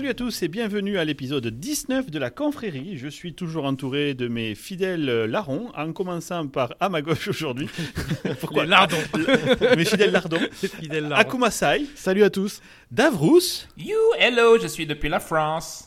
Salut à tous et bienvenue à l'épisode 19 de la confrérie. Je suis toujours entouré de mes fidèles larrons, en commençant par à ma gauche aujourd'hui. Pourquoi Les lardons. mes fidèles lardons. fidèles lardons. Akumasai. Salut à tous. Davrous. You, hello, je suis depuis la France.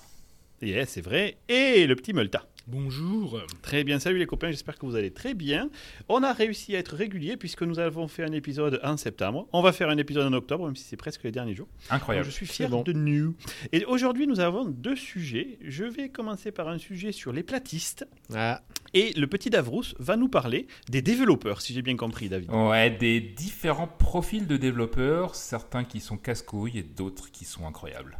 Yeah, c'est vrai. Et le petit Multa. Bonjour. Très bien, salut les copains, j'espère que vous allez très bien. On a réussi à être régulier puisque nous avons fait un épisode en septembre. On va faire un épisode en octobre, même si c'est presque les derniers jours. Incroyable. Donc, je suis fier de nous. Et aujourd'hui, nous avons deux sujets. Je vais commencer par un sujet sur les platistes. Ah. Et le petit Davrous va nous parler des développeurs, si j'ai bien compris, David. Ouais, des différents profils de développeurs, certains qui sont casse-couilles et d'autres qui sont incroyables.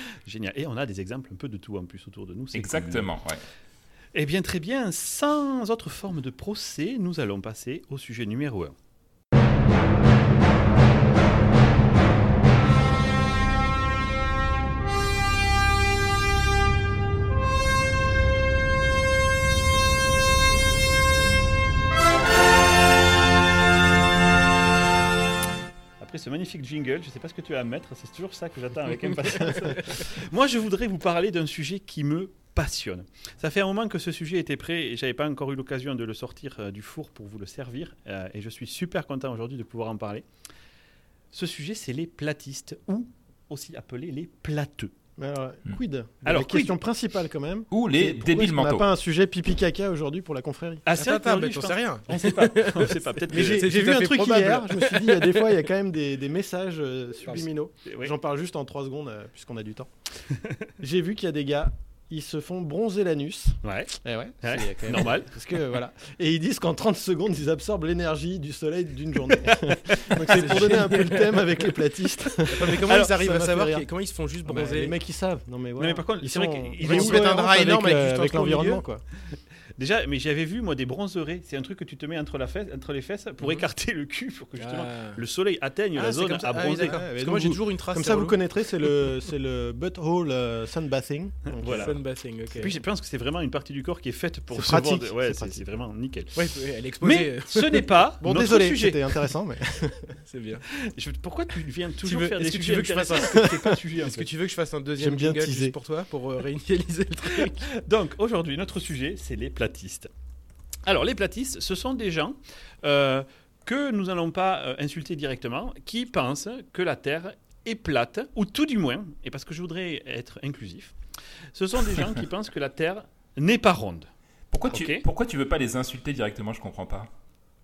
Génial. Et on a des exemples un peu de tout en plus autour de nous. Exactement, ouais. Eh bien, très bien. Sans autre forme de procès, nous allons passer au sujet numéro 1. Ce magnifique jingle. Je ne sais pas ce que tu vas mettre, c'est toujours ça que j'attends avec impatience. Moi, je voudrais vous parler d'un sujet qui me passionne. Ça fait un moment que ce sujet était prêt et j'avais pas encore eu l'occasion de le sortir euh, du four pour vous le servir. Euh, et je suis super content aujourd'hui de pouvoir en parler. Ce sujet, c'est les platistes ou aussi appelés les plateux. Mais alors, Hmm. quid Alors, La question principale quand même. Ou les débiles est-ce qu'on n'a mentaux. pas un sujet pipi caca aujourd'hui pour la confrérie Ah, c'est Attends, vrai attends, mais t'en sais rien. On sait pas. On sait pas. Peut-être Mais j'ai vu un truc probable. hier, je me suis dit, il y a des fois, il y a quand même des, des messages euh, subliminaux. Oui. J'en parle juste en 3 secondes, euh, puisqu'on a du temps. j'ai vu qu'il y a des gars, ils se font bronzer l'anus. Ouais, Eh ouais, Ouais, c'est quand même- normal. Parce que voilà. Et ils disent qu'en 30 secondes, ils absorbent l'énergie du soleil d'une journée. Donc c'est pour donner un peu le thème avec les platistes. Mais comment Alors, ils arrivent à savoir comment ils se font juste bah, bronzer les mecs, ils savent. Non mais voilà. mais par contre, ils vrai sont- qu'ils- ils mettent un drap énorme avec euh, avec au l'environnement quoi. Déjà, mais j'avais vu moi des bronzerets. C'est un truc que tu te mets entre, la fesse, entre les fesses pour Mhm. écarter le cul pour que justement Ah. le soleil atteigne Ah, la zone à Ah oui, bronzer. Ouais, Parce que moi j'ai vous- toujours une trace. Comme ça, vous relou. connaîtrez, c'est le, c'est le butthole euh, sunbathing. Donc, Voilà. Sunbathing, ok. Et puis je pense que c'est vraiment une partie du corps qui est faite pour recevoir pratique, de- Ouais, c'est vraiment nickel. Ouais, elle est exposée. Mais ce n'est pas Bon, notre désolé, sujet. c'était intéressant, mais C'est bien. Je- Pourquoi tu viens toujours veux- faire des sujets Est-ce que tu veux que je fasse un deuxième J'aime bien jingle juste pour toi pour euh, réinitialiser le truc Donc aujourd'hui, notre sujet, c'est les platistes. Alors les platistes, ce sont des gens euh, que nous n'allons pas euh, insulter directement, qui pensent que la Terre est plate, ou tout du moins, et parce que je voudrais être inclusif, ce sont des gens qui pensent que la Terre n'est pas ronde. Pourquoi tu, pourquoi tu veux pas les insulter directement? Je comprends pas.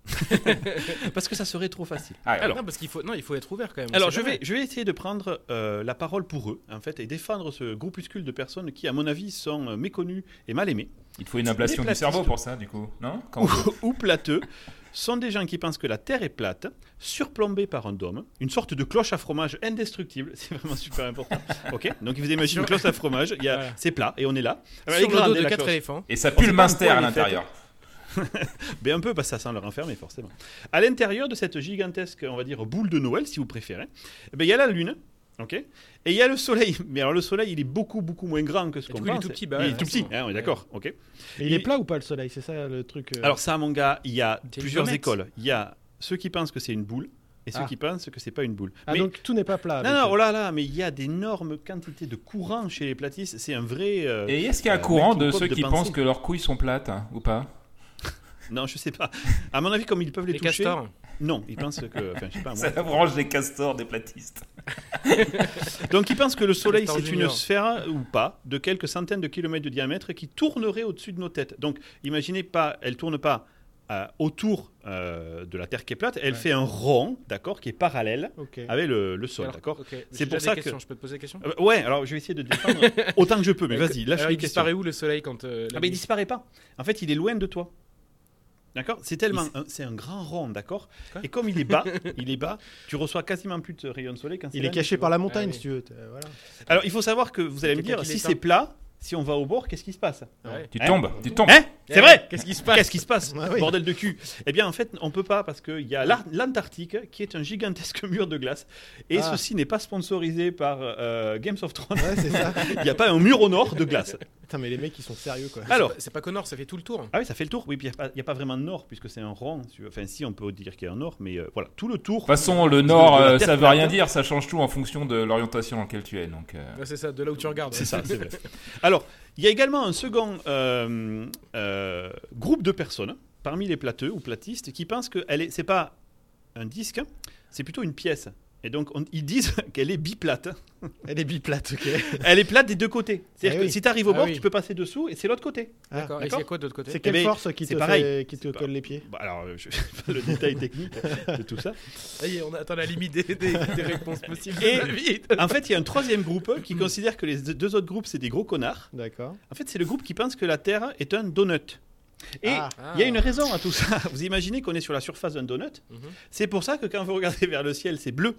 Parce que ça serait trop facile. Ah, Alors, Non, parce qu'il faut, non, il faut être ouvert quand même. Alors, je vais, je vais essayer de prendre euh, la parole pour eux, en fait, et défendre ce groupuscule de personnes qui, à mon avis, sont euh, méconnues et mal aimées, il faut une ablation du cerveau pour ça, du coup, non? Quand- ou plateux, sont des gens qui pensent que la Terre est plate, surplombée par un dôme, une sorte de cloche à fromage indestructible, c'est vraiment super important. Ok, donc vous imaginez une cloche à fromage, il y a- Voilà. c'est plat et on est là. Elle est Sur le dos de quatre cloche. éléphants. Et ça pue le minster à l'intérieur. Mais un peu parce que ça sent leur enfermer forcément. À l'intérieur de cette gigantesque, on va dire, boule de Noël, si vous préférez, eh ben, il y a la Lune, ok Et il y a le Soleil. Mais alors le Soleil, il est beaucoup, beaucoup moins grand que ce qu'on du coup, il est pense. tout petit, bah il ouais, est tout petit, hein, on est d'accord, ok Et il est plat ou pas le soleil C'est ça le truc. euh, Alors ça, mon gars, il y a plusieurs écoles. Il y a ceux qui pensent que c'est une boule et ceux Ah. qui pensent que c'est pas une boule. ah, mais... donc tout n'est pas plat. Non, non, oh là là, mais il y a d'énormes quantités de courants chez les platistes. C'est un vrai. euh, Et est-ce qu'il y a un Euh, courant de ceux de qui pensent que leurs couilles sont plates, hein, ou pas? Non, je sais pas. À mon avis, comme ils peuvent les, Les toucher. castors. Non, ils pensent que. Enfin, je sais pas. moi. C'est la branche des castors des platistes. Donc, ils pensent que le Soleil, c'est une sphère ou pas de quelques centaines de kilomètres de diamètre qui tournerait au-dessus de nos têtes. Donc, imaginez pas, elle tourne pas euh, autour euh, de la Terre qui est plate, elle Ouais. fait un rond, d'accord, qui est parallèle avec le, le sol, d'accord. C'est pour ça que-. Je peux te poser des questions? Euh, ouais, alors je vais essayer de défendre autant que je peux, mais vas-y, lâche Alors, les il questions. disparaît où le soleil quand. euh, la Ah, mais il disparaît pas. En fait, il est loin de toi. D'accord C'est tellement. un- C'est un grand rond, d'accord Et comme il est bas, il est bas, tu reçois quasiment plus de rayons de soleil quand c'est Il est caché par la montagne, Ah si tu veux. Voilà. Alors, il faut savoir que vous allez me dire, si c'est plat, si on va au bord, qu'est-ce qui se passe Ouais. Tu Hein tombes, tu tombes. Hein C'est Eh, vrai Qu'est-ce qui se passe Qu'est-ce qui se passe Ah oui. Bordel de cul Eh bien, en fait, on peut pas parce qu'il y a l'Antarctique qui est un gigantesque mur de glace. Et Ah. ceci n'est pas sponsorisé par euh, Games of Thrones. Ouais, c'est ça. Il n'y a pas un mur au nord de glace. Putain, mais les mecs, ils sont sérieux, quoi. Alors, C'est pas- pas Connor, ça fait tout le tour. ah oui, ça fait le tour. Oui, puis il n'y a, pas vraiment de nord puisque c'est un rond. si- Enfin, si, on peut dire qu'il y a un nord, mais euh, voilà, tout le tour. De toute façon, le nord, euh, ça veut rien dire, ça change tout en fonction de l'orientation dans laquelle tu es. Donc, euh, Ouais, c'est ça, de là où tu regardes. C'est ça, c'est vrai. Alors, il y a également un second euh, euh, groupe de personnes parmi les plateux ou platistes qui pensent que c'est pas un disque, c'est plutôt une pièce. Et donc, on- ils disent qu'elle est biplate. Elle est biplate, ok. Elle est plate des deux côtés. C'est-à-dire Ah que si tu arrives au Ah bord, oui. tu peux passer dessous et c'est l'autre côté. Ah, D'accord. Et c'est quoi de l'autre côté C'est quelle Eh ben, force qui c'est te, pareil. fait- qui te pas- colle les pieds Bah, alors, je ne sais pas le détail technique de tout ça. Ça y est, on attend la limite des, des- des réponses possibles. Et- Vite. En fait, il y a un troisième groupe qui considère que les deux autres groupes, c'est des gros connards. D'accord. En fait, c'est le groupe qui pense que la Terre est un donut. Et Ah. il y a une raison à tout ça. Vous imaginez qu'on est sur la surface d'un donut. Mhm. C'est pour ça que quand vous regardez vers le ciel, c'est bleu.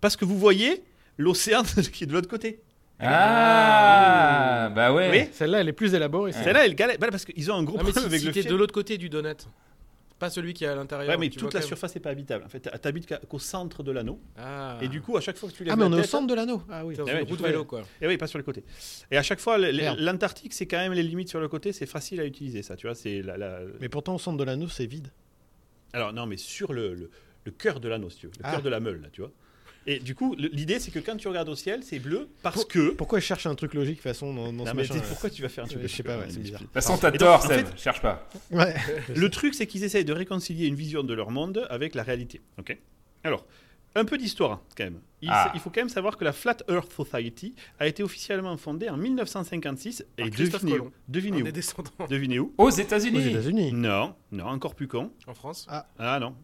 Parce que vous voyez l'océan qui est de l'autre côté. Ah, bah ouais. Oui. Celle-là, elle est plus élaborée. Celle-là, elle galère. Bah, parce qu'ils ont un gros Ah, problème si, avec si le ciel. de l'autre côté du donut, pas celui qui est à l'intérieur. Ouais, mais toute la surface n'est pas habitable. En fait, t'habites qu'au centre de l'anneau. Ah. Et du coup, à chaque fois que tu lèves Ah, mais la on est au centre de l'anneau. Ah oui. Dans Eh ouais, route vélo, quoi. Et oui, pas sur le côté. Et à chaque fois, l'Antarctique, c'est quand même les limites sur le côté. C'est facile à utiliser, ça. Tu vois, c'est la, la- Mais pourtant, au centre de l'anneau, c'est vide. Alors non, mais sur le, le, le cœur de l'anneau, si tu veux, le Ah. cœur de la meule, là, tu vois. Et du coup, l'idée, c'est que quand tu regardes au ciel, c'est bleu parce que. Pourquoi je cherche un truc logique de toute façon dans, dans Non, ce mais machin c'est- pourquoi tu vas faire un truc Je sais pas, ouais, c'est bizarre. De toute façon, t'as Et tort, en Seb. fait- Cherche pas. Ouais. Le truc, c'est qu'ils essayent de réconcilier une vision de leur monde avec la réalité. Ok. Alors, un peu d'histoire quand même. Il, Ah. il faut quand même savoir que la Flat Earth Society a été officiellement fondée en 1956 et Par Christophe devinez où, devinez où Devinez où Aux États-Unis. États-Unis. Non, non, encore plus con. en France. Ah non.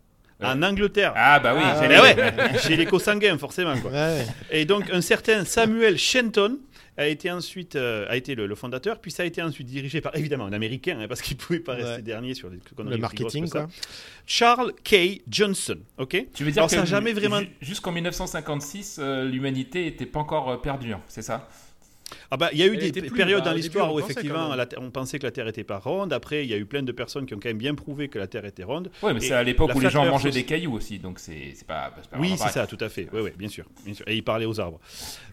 Ouais. En Angleterre. Ah, bah oui. Ah, Eh j'allais- ouais, j'ai l'écho sanguin forcément quoi. Ouais. Et donc un certain Samuel Shenton a été ensuite euh, a été le, le fondateur, puis ça a été ensuite dirigé par évidemment un Américain hein, parce qu'il pouvait pas rester Ouais. dernier sur les Le marketing, ça. quoi. Charles K. Johnson, ok. Tu veux dire Alors, que ça jamais vraiment- ju- jusqu'en 1956, euh, l'humanité était pas encore euh, perdue, hein, c'est ça? Ah bah il y a eu Elle des périodes bah, dans l'histoire où on pensait effectivement la on pensait que la Terre était pas ronde. Après il y a eu plein de personnes qui ont quand même bien prouvé que la Terre était ronde. Ouais, mais c'est à l'époque où les gens mangeaient aussi. des cailloux aussi, donc c'est c'est pas, pas Oui, c'est ça, tout à fait. Oui, oui, bien sûr, bien sûr. Et il parlait aux arbres.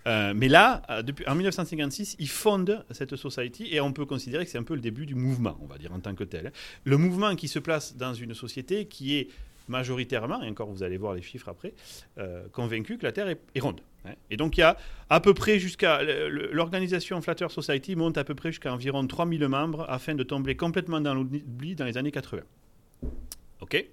Euh, mais là, euh, depuis, en 1956, il fonde cette society et on peut considérer que c'est un peu le début du mouvement, on va dire, en tant que tel. Le mouvement qui se place dans une société qui est majoritairement, et encore vous allez voir les chiffres après, euh, convaincu que la Terre est, est ronde. hein. Et donc il y a à peu près jusqu'à... L'organisation Flat Earth Society monte à peu près jusqu'à environ 3000 membres afin de tomber complètement dans l'oubli dans les années 80. OK?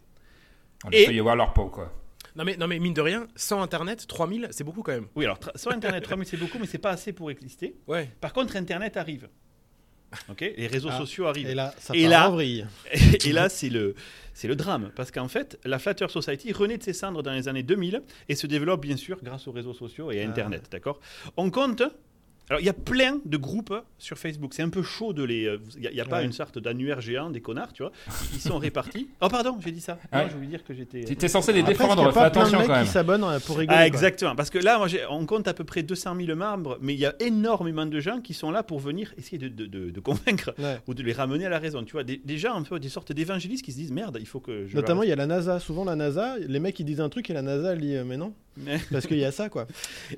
On Et- peut y avoir leur peau, quoi. Non mais, non mais mine de rien, sans internet, 3000, c'est beaucoup quand même. Oui, alors sur Internet, 3000 c'est beaucoup, mais c'est pas assez pour exister. Ouais. Par contre, Internet arrive. Les réseaux Ah. sociaux arrivent. Et là, ça Et part là-. Et là, c'est le, c'est le drame. Parce qu'en fait, la Flat Earth Society renaît de ses cendres dans les années 2000 et se développe, bien sûr, grâce aux réseaux sociaux et à Ah. Internet. D'accord? On compte. Alors, il y a plein de groupes sur Facebook. C'est un peu chaud de les. euh, Il n'y a, pas Ouais. une sorte d'annuaire géant des connards, tu vois. Ils sont répartis. Oh, pardon, j'ai dit ça. Ah. Non, je voulais dire que j'étais. Tu es censé les Après, est-ce qu'il y défendre, a fais pas plein de mecs quand même. qui s'abonnent euh, pour rigoler. Ah, quoi. exactement. Parce que là, moi, on compte à peu près 200 000 membres, mais il y a énormément de gens qui sont là pour venir essayer de, de- de- de convaincre Ouais. ou de les ramener à la raison. Tu vois, des, des gens, un peu des sortes d'évangélistes qui se disent merde, il faut que je. Notamment, il y a la NASA. Souvent, la NASA, les mecs ils disent un truc et la NASA elle dit euh, mais non, parce qu'il y a ça quoi.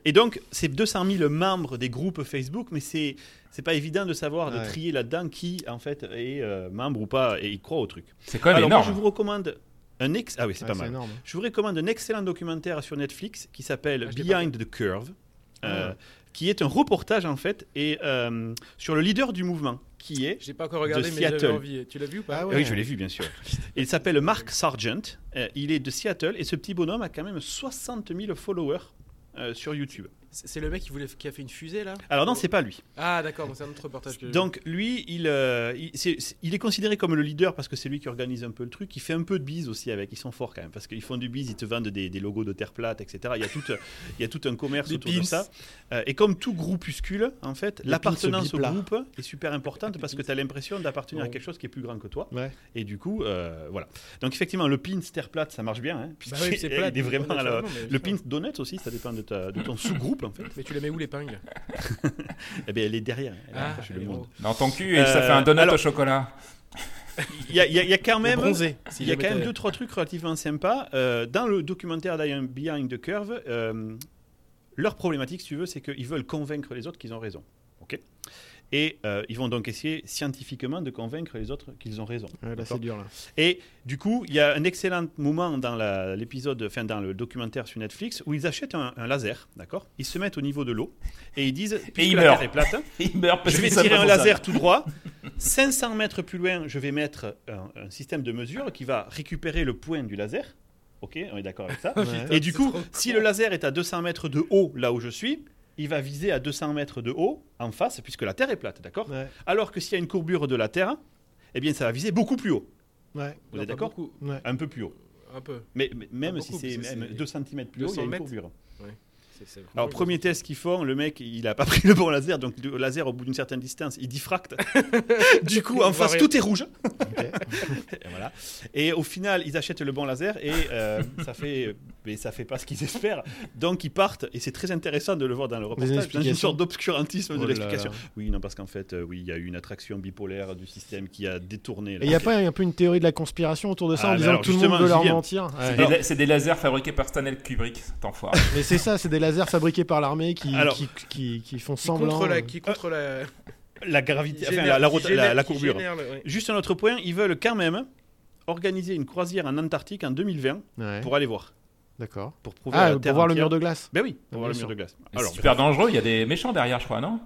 Et donc, c'est 200 000 membres des groupes Facebook, mais c'est c'est pas évident de savoir, de trier là-dedans qui, en fait, est euh, membre ou pas et il croit au truc. C'est quand même Alors, moi, énorme. je vous recommande un ex. Ah oui, c'est Ouais, pas mal. énorme. Je vous recommande un excellent documentaire sur Netflix qui s'appelle Ah, Behind the Curve, euh, Ah. qui est un reportage en fait et euh, sur le leader du mouvement, qui est. Je l'ai pas encore regardé, De mais Seattle. envie. Tu l'as vu ou pas Ah Oui, ouais. je l'ai vu bien sûr. Il s'appelle Mark Sargent. euh, il est de Seattle et ce petit bonhomme a quand même 60 000 followers euh, sur YouTube. C'est le mec qui, voulait, qui a fait une fusée là Alors non, c'est pas lui. Ah d'accord, c'est un autre reportage que. Donc lui, il, euh, il, est considéré comme le leader parce que c'est lui qui organise un peu le truc. Il fait un peu de bise aussi avec. Ils sont forts quand même parce qu'ils font du bise, ils te vendent des, des logos de terre plate, etc. Il y a tout, il y a tout un commerce Des autour de pins. ça. Euh, et comme tout groupuscule, en fait, l'appartenance pins au groupe est super importante parce que tu as l'impression d'appartenir à Non. quelque chose qui est plus grand que toi. Ouais. Et du coup, euh, voilà. Donc effectivement, le pin terre plate, ça marche bien. Hein, Bah oui, c'est plat. il est vraiment à la- Le putain. pin donut aussi, ça dépend de, ta- de ton sous-groupe en fait. Mais tu la mets où l'épingle Eh bien, elle est derrière. Elle est Ah, accrochée le monde. Dans ton cul, et ça Euh, fait un donut alors- au chocolat. Il y a, y y quand même. bronzé. Il y a quand même deux trois trucs relativement sympas Euh, dans le documentaire d'Ian Behind the Curve. euh, leur problématique, si tu veux, c'est qu'ils veulent convaincre les autres qu'ils ont raison. Ok? Et euh, ils vont donc essayer scientifiquement de convaincre les autres qu'ils ont raison. Ouais, là, dur, là. Et du coup, il y a un excellent moment dans l'épisode, enfin dans le documentaire sur Netflix, où ils achètent un, un laser, d'accord? Ils se mettent au niveau de l'eau et ils disent, la meurent. Terre est plate, Il meurt parce je vais tirer un ça. laser tout droit. 500 mètres plus loin, je vais mettre un, un système de mesure qui va récupérer le point du laser. Ok, on est d'accord avec ça. Ouais. Et du coup, si le laser est à 200 mètres de haut, là où je suis, il va viser à 200 mètres de haut en face, puisque la Terre est plate, d'accord Ouais, Alors que s'il y a une courbure de la Terre, eh bien, ça va viser beaucoup plus haut. ouais, Vous Non, êtes pas d'accord ouais. Un peu plus haut. Un peu. Mais, mais même si c'est parce que même c'est 2 cm plus haut, il y a 200 une mètres. courbure. C'est- c'est Alors, premier test qu'ils font, le mec, il a pas pris le bon laser, donc le laser, au bout d'une certaine distance, il diffracte. du coup, en face, rien. tout est rouge. et, voilà. et au final, ils achètent le bon laser et euh, ça fait, mais ça fait pas ce qu'ils espèrent. Donc, ils partent, et c'est très intéressant de le voir dans le reportage, dans une sorte d'obscurantisme Oh de là l'explication. Oui, non, parce qu'en fait, euh, oui, il y a eu une attraction bipolaire du système qui a détourné. Il n'y a pas un peu une théorie de la conspiration autour de ça Ah, en disant que tout le monde veut leur mentir C'est Ouais. des la- C'est des lasers fabriqués par Stanley Kubrick, cet enfoiré. Mais c'est ça, c'est des lasers fabriqués par l'armée qui, qui, qui, qui font Qui semblant. contre la, euh, qui contre la, la gravité, enfin, génère- la, génère- la- courbure. génère le- ouais. Juste un autre point, ils veulent quand même organiser une croisière en Antarctique en 2020 Ouais, pour aller voir. D'accord. Pour prouver à Ah, la pour voir le mur de glace, Ben oui, pour voir le sûr. mur de glace. C'est Alors, super dangereux, il y a des méchants derrière, je crois, non?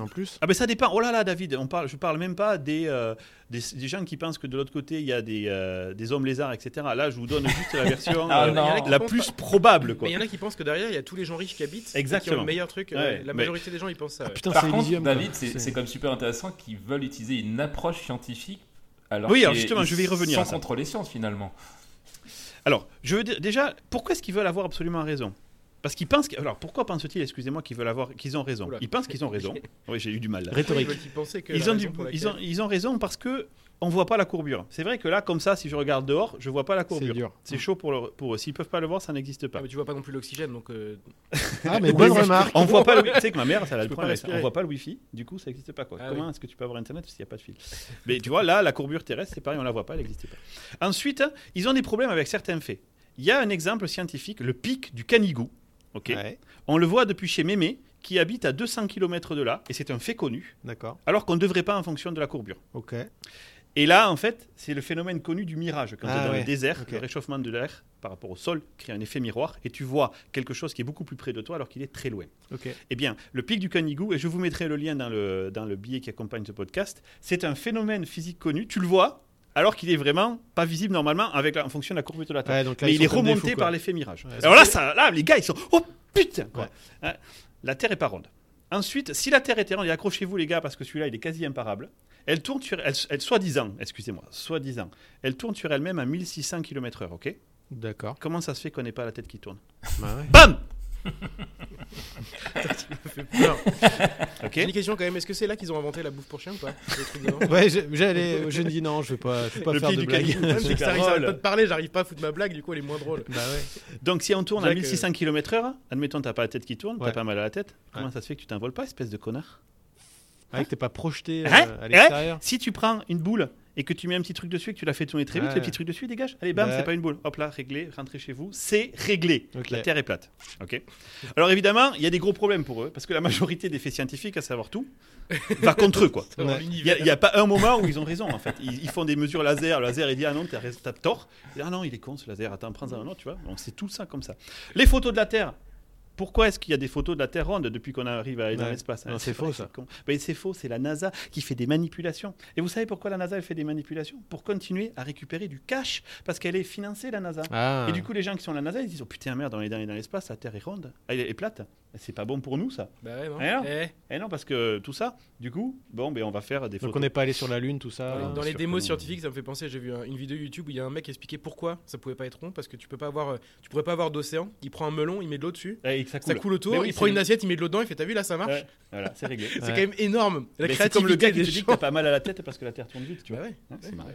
En plus. ah ben ça dépend. Oh là là, David, on parle, je parle même pas des, euh, des, des gens qui pensent que de l'autre côté il y a des, euh, des hommes lézards, etc. Là, je vous donne juste la version Ah euh, la plus pas- probable, quoi. Mais il y en a qui pensent que derrière, il y a tous les gens riches qui habitent. et Qui ont Exactement. le meilleur truc. Ouais, ouais, La mais- majorité des gens, ils pensent ça. ouais. Putain, Par c'est contre, Elysium. quoi. David, c'est c'est même super intéressant qu'ils veulent utiliser une approche scientifique. Alors Oui, alors justement, je vais y revenir Sans ça. contre les sciences, finalement. Alors, je veux dire, déjà, pourquoi est-ce qu'ils veulent avoir absolument raison? Parce qu'ils pensent. que- Alors, pourquoi pensent-ils, excusez-moi, qu'ils veulent avoir, qu'ils ont raison? Oula. Ils pensent qu'ils ont raison. Oui, j'ai eu du mal. là. Rhétorique. Ils Ils ont, du- ont, ils ont raison parce que on voit pas la courbure. C'est vrai que là, comme ça, si je regarde dehors, je vois pas la C'est courbure. dur. C'est chaud pour, le- pour eux. S'ils peuvent pas le voir, ça n'existe pas. Ah, mais tu vois pas non plus l'oxygène, donc euh, Ah, mais bonne oui, remarque. On voit pas le. Tu sais que ma mère, ça a le problème. On voit pas le wifi. Du coup, ça n'existe pas quoi. Ah Comment oui. est-ce que tu peux avoir internet s'il n'y a pas de fil? Mais tu vois, là, la courbure terrestre, c'est pareil, on la voit pas, elle n'existe pas. Ensuite, ils ont des problèmes avec certains faits. Il y a un exemple scientifique, le pic du Canigou. Ok? Ouais, On le voit depuis chez Mémé, qui habite à 200 km de là, et c'est un fait connu. d'accord. Alors qu'on ne devrait pas en fonction de la courbure. Ok. Et là, en fait, c'est le phénomène connu du mirage. Quand Ah tu es dans ouais, le désert, le réchauffement de l'air par rapport au sol crée un effet miroir et tu vois quelque chose qui est beaucoup plus près de toi alors qu'il est très loin. Ok. Eh bien, le pic du Canigou, et je vous mettrai le lien dans le, dans le billet qui accompagne ce podcast, c'est un phénomène physique connu. Tu le vois alors qu'il est vraiment pas visible normalement avec la- en fonction de la courbure de la Terre. Ouais, donc là, Mais il est remonté par l'effet mirage. Ouais, alors là, ça, là, les gars, ils sont oh putain quoi. Ouais. Hein, La Terre est pas ronde. Ensuite, si la Terre était ronde, et accrochez-vous les gars parce que celui-là il est quasi imparable. Elle tourne sur elle, elle soi-disant, excusez-moi, soi-disant, elle tourne sur elle-même à 1600 km/h, ok? D'accord. Comment ça se fait qu'on n'ait pas la tête qui tourne? Bah ouais. Bam ça fait peur. Ok J'ai une question quand même, est-ce que c'est là qu'ils ont inventé la bouffe pour chien ou pas? Ouais, j'ai- j'allais, je me dis non, je vais pas, je vais pas Le faire pied de du blague. c'est que ça pas de parler, j'arrive pas à foutre ma blague, du coup elle est moins drôle. Bah ouais. Donc si on tourne à Jacques, 1600 km/h, admettons t'as pas la tête qui tourne, t'as Ouais. pas mal à la tête, comment Ouais. ça se fait que tu t'envoles pas, espèce de connard? Ouais, que t'es pas projeté euh, Hein à l'extérieur. Si tu prends une boule et que tu mets un petit truc dessus et que tu la fais tourner très vite, Ouais. le petit truc dessus dégage. Allez, bam, Ouais. c'est pas une boule. Hop là, réglé, rentrez chez vous. C'est réglé. La Terre est plate. Ok. Alors évidemment, il y a des gros problèmes pour eux parce que la majorité des faits scientifiques, à savoir tout, va contre eux quoi. Dans Ouais. Il n'y a, il y a pas un moment où ils ont raison en fait. Ils, ils font des mesures laser. Le laser il dit ah non t'as tort. Il dit, ah non il est con ce laser. Attends prends-en un autre tu vois. Donc c'est tout ça comme ça. Les photos de la Terre. Pourquoi est-ce qu'il y a des photos de la Terre ronde depuis qu'on arrive à aller dans Ouais. l'espace Ah, c'est faux, ça. Ben, c'est faux, c'est la NASA qui fait des manipulations. Et vous savez pourquoi la NASA elle fait des manipulations? Pour continuer à récupérer du cash, parce qu'elle est financée la NASA. Ah. Et du coup, les gens qui sont à la NASA, ils disent oh putain merde, on est dans, dans l'espace, la Terre est ronde, elle est plate. C'est pas bon pour nous ça. Bah ouais, non. Eh non. Eh, Et non, parce que tout ça, du coup, bon, ben on va faire des Donc photos. on n'est pas allé sur la lune, tout ça. Dans les- dans les démos que scientifiques, ça me fait penser. J'ai vu un- une vidéo YouTube où il y a un mec qui expliquait pourquoi ça pouvait pas être rond parce que tu peux pas avoir, euh, tu pourrais pas avoir d'océan. Il prend un melon, il met de l'eau dessus, Eh, et ça coule. ça coule autour. Oui, il prend une assiette, il met de l'eau dedans. Il fait t'as vu là ça marche. Ouais, voilà, c'est réglé. C'est Ouais. quand même énorme. La Mais c'est comme le créativité gars qui des te dit que t'as pas mal à la tête parce que la Terre tourne vite, tu Bah vois. Hein, Ouais, marrant. ouais.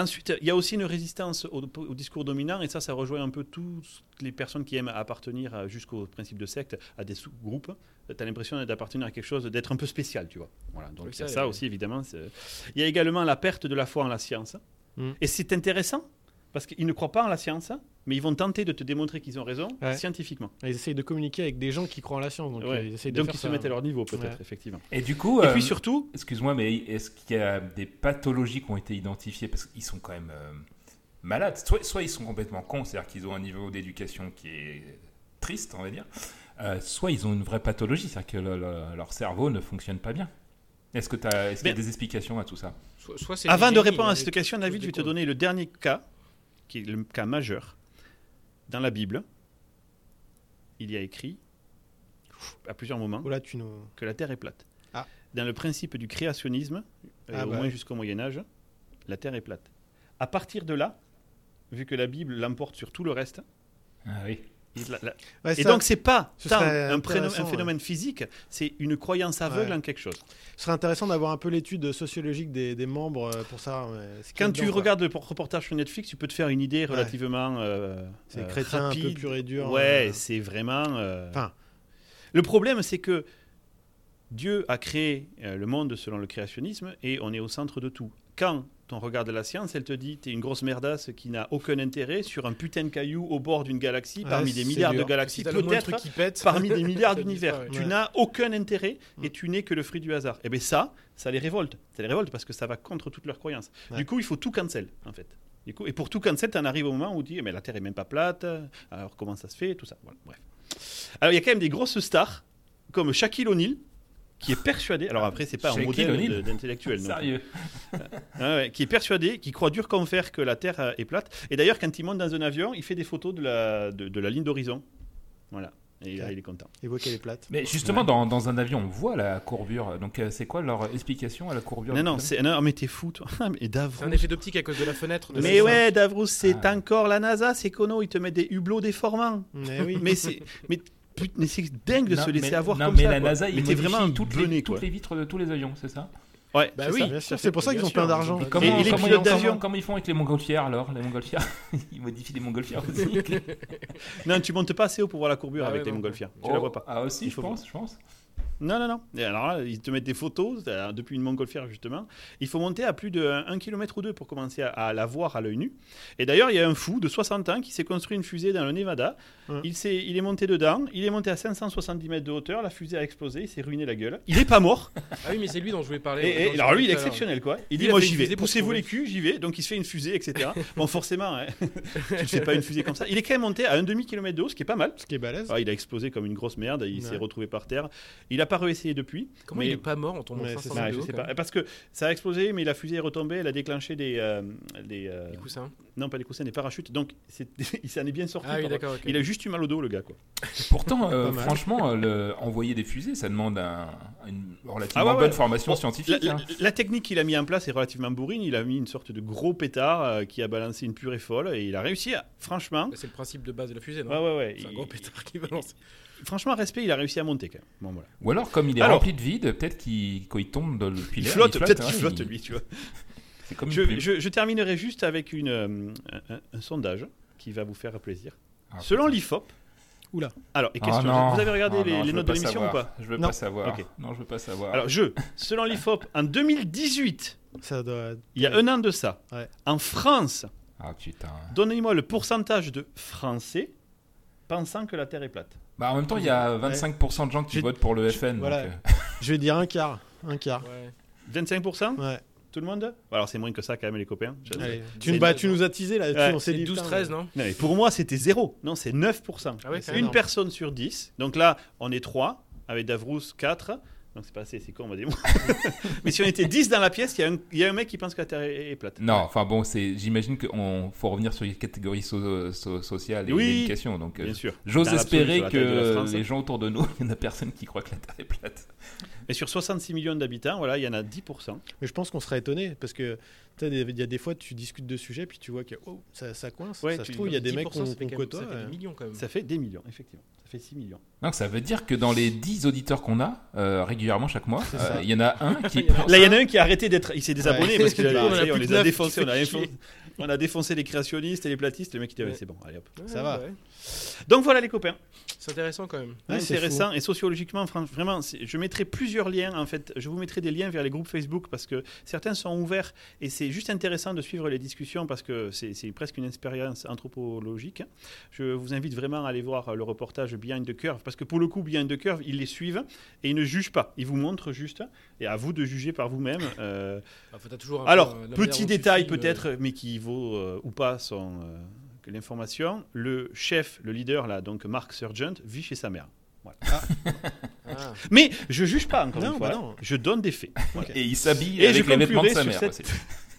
Ensuite, il y a aussi une résistance au, au discours dominant, et ça, ça rejoint un peu toutes les personnes qui aiment appartenir jusqu'au principe de secte, à des sous-groupes. Tu as l'impression d'appartenir à quelque chose, d'être un peu spécial, tu vois. Voilà, donc Oui, il y a ça, euh, aussi, évidemment. Il y a également la perte de la foi en la science. Mm. Et c'est intéressant, parce qu'ils ne croient pas en la science, mais ils vont tenter de te démontrer qu'ils ont raison Ouais. scientifiquement. Ils essayent de communiquer avec des gens qui croient en la science. Donc, Ouais. euh, ils essayent de Donc faire ils se mettent à leur niveau, peut-être, Ouais. effectivement. Et du coup, Et euh, puis surtout, excuse-moi, mais est-ce qu'il y a des pathologies qui ont été identifiées? Parce qu'ils sont quand même euh, malades. Soit, soit ils sont complètement cons, c'est-à-dire qu'ils ont un niveau d'éducation qui est triste, on va dire. Euh, soit ils ont une vraie pathologie, c'est-à-dire que le- le- leur cerveau ne fonctionne pas bien. Est-ce que tu as est-ce qu'il y a des explications à tout ça? Soit- soit c'est Avant de répondre à cette question, David, je vais te donner le dernier cas, qui est le cas majeur. Dans la Bible, il y a écrit, à plusieurs moments, Oh là, tu nous. que la Terre est plate. Ah. Dans le principe du créationnisme, euh, Ah au bah moins jusqu'au Moyen Âge, la Terre est plate. À partir de là, vu que la Bible l'emporte sur tout le reste, Ah oui. Et donc c'est pas ce tant un, un phénomène physique, c'est une croyance aveugle Ouais. en quelque chose. Ce serait intéressant d'avoir un peu l'étude sociologique des, des membres euh, pour ça. Quand tu dedans, quoi. regardes le reportage sur Netflix, tu peux te faire une idée relativement euh, C'est euh, chrétien un peu rapide. pur et dur. Ouais, euh, c'est vraiment. Enfin. Le problème, c'est que Dieu a créé euh, le monde selon le créationnisme et on est au centre de tout. Quand on regarde la science, elle te dit t'es une grosse merdasse qui n'a aucun intérêt sur un putain de caillou au bord d'une galaxie Ouais, parmi des milliards de galaxies, peut-être parmi des milliards d'univers. Tu n'as aucun intérêt et tu n'es que le fruit du hasard. Et bien ça, ça les révolte. Ça les révolte parce que ça va contre toutes leurs croyances. Ouais. Du coup, il faut tout cancel, en fait. Du coup, et pour tout cancel, tu en arrives au moment où tu dis, mais la Terre est même pas plate, alors comment ça se fait, tout ça. Voilà, bref. Alors, il y a quand même des grosses stars, comme Shaquille O'Neal, qui est persuadé, alors après, c'est pas un modèle d'intellectuel. Sérieux Ah ouais, qui est persuadé, qui croit dur comme fer que la Terre est plate. Et d'ailleurs, quand il monte dans un avion, il fait des photos de la, de, de la ligne d'horizon. Voilà. Et là, il est content. Il voit qu'elle est plate. Mais justement, dans, dans un avion, on voit la courbure. Donc, euh, c'est quoi leur explication à la courbure Non, non, c'est, non, mais t'es fou, toi. Ah, mais C'est Davrous. un effet d'optique à cause de la fenêtre. de Mais ouais, Davrous, c'est Ah. encore la NASA, c'est cono, ils te mettent des hublots déformants. Mais oui. mais c'est, mais, put- mais c'est dingue de Non, se laisser mais- avoir non, comme mais ça. la quoi. NASA, mais ils vraiment toutes, bené, les, toutes les vitres de tous les avions, c'est ça? Ouais, Bah oui, ça. bien sûr, c'est pour ça qu'ils ont plein d'argent. Comment, Et- les comment- pilotes comment- d'avion comment ils font avec les montgolfières alors Les montgolfières? Ils modifient les montgolfières aussi Non, tu montes pas assez haut pour voir la courbure Ah avec ouais, les montgolfières. Tu Oh, la vois pas. Ah aussi, Il je pense, je pense. Non, non, non. Et alors là, ils te mettent des photos euh, depuis une montgolfière, justement. Il faut monter à plus de 1 km ou 2 pour commencer à, à la voir à l'œil nu. Et d'ailleurs, il y a un fou de 60 ans qui s'est construit une fusée dans le Nevada. Ouais. Il, s'est, il est monté dedans. Il est monté à 570 mètres de hauteur. La fusée a explosé. Il s'est ruiné la gueule. Il n'est pas mort. Ah oui, mais c'est lui dont je voulais parler. Et, et- alors lui, il est exceptionnel, quoi. Il dit Il a Moi, j'y vais. Poussez-vous les culs, j'y vais. Donc il se fait une fusée, etc. bon, forcément, hein, tu ne fais pas une fusée comme ça. Il est quand même monté à un demi-kilomètre de haut, ce qui est pas mal. Ce qui est balèze. Ah, il a explosé comme une grosse merde. Il Ouais. s'est retrouvé par terre. Il n'a pas réessayé depuis. Comment Mais- il est pas mort en tombant Ouais, 500 c'est Ouais, mètres je sais pas. Parce que ça a explosé, mais la fusée est retombée, elle a déclenché des. euh, des euh, ça. non, pas des coussins, des parachutes. Donc, c'est- il s'en est bien sorti. Ah oui. Il a juste eu mal au dos, le gars. Quoi. Pourtant, euh, franchement, euh, le- envoyer des fusées, ça demande un- une relativement Ah ouais, ouais. bonne formation Bon, scientifique. La, hein. la- la technique qu'il a mis en place est relativement bourrine. Il a mis une sorte de gros pétard euh, qui a balancé une pure et folle. Et il a réussi à. Franchement. Bah, C'est le principe de base de la fusée, non? Ouais, ouais, ouais. C'est un gros pétard qui balance. Franchement, respect, il a réussi à monter quand même. Bon, voilà. Ou alors, comme il est Alors- rempli de vide, peut-être qu'il, quand il tombe dans le Il pilaire, flotte, peut-être hein, qu'il flotte, il- lui, tu vois. C'est comme une Je, plume. je- je terminerai juste avec une, euh, un, un- un sondage qui va vous faire plaisir. Ah, Selon l'IFOP. Oula. Alors, et Ah, question, vous avez regardé Ah, les, non, les je veux notes de l'émission ou pas Je veux Non. pas savoir. Non, je veux pas savoir. Alors, je, selon l'IFOP, en 2018, Ça doit. il y a un an de ça, Ouais. en France, Ah putain. donnez-moi le pourcentage de Français pensant que la Terre est plate. Bah, en même temps, il y a 25% de gens qui votent pour le FN. voilà. donc, euh, Je vais dire un quart. Un quart. Ouais. 25% Ouais. Tout le monde? Alors, c'est moins que ça quand même, les copains. Je- Allez. Tu, nous- bah, tu nous as teasé là-dessus. Ouais. C'est dit. 12-13, putain, non? Non, mais pour moi, c'était zéro. Non, c'est 9%. Ah ouais. Une énorme. personne sur 10. Donc là, on est 3, avec Davrous 4. Donc c'est pas assez, c'est con, on va dire. Mais si on était 10 dans la pièce, il y, a un- il y a un mec qui pense que la Terre est, est plate. Non, enfin bon, c'est. J'imagine qu'il faut revenir sur les catégories so- so- sociales et Oui, l'éducation. Donc, euh, Bien sûr. j'ose espérer que France. les gens autour de nous, il n'y en a personne qui croit que la Terre est plate. Et sur 66 millions d'habitants, voilà, il y en a 10%. Mais je pense qu'on serait étonné parce que tu sais, des- il y a des fois tu discutes de sujets puis tu vois que oh, ça, ça coince. Ouais, ça tu- se trouve il y a des mecs 10%, qu'on ça fait qu'on quand même- côtoie. Ça fait des millions quand même. Ça fait des millions, effectivement. Ça fait 6 millions. Donc ça veut dire que dans les 10 auditeurs qu'on a euh, régulièrement chaque mois, euh, il y en a un qui. Là, il y en a un qui a arré d'être. Il s'est désabonné Ouais. parce qu'il on on les a défoncés. On a. On a défoncé les créationnistes et les platistes. Le mec, il dit, Ouais. c'est bon, allez hop. Ça va. ouais. Donc voilà les copains. C'est intéressant quand même. Ouais, c'est intéressant et sociologiquement, vraiment, je mettrai plusieurs liens en fait. Je vous mettrai des liens vers les groupes Facebook parce que certains sont ouverts et c'est juste intéressant de suivre les discussions parce que c'est presque une expérience anthropologique. Je vous invite vraiment à aller voir le reportage Behind the Curve parce que pour le coup, Behind the Curve, ils les suivent et ils ne jugent pas. Ils vous montrent juste et à vous de juger par vous-même. euh, un alors, peu, euh, petit détail filmes, peut-être, mais qui vaut euh, ou pas son, euh, que l'information. Le chef, le leader, là, donc Mark Surgent, vit chez sa mère. Voilà. euh, ah. Mais je juge pas, encore Non, une fois. bah non. je donne des faits. Voilà. Et il s'habille Et avec je les vêtements de sa mère. cette-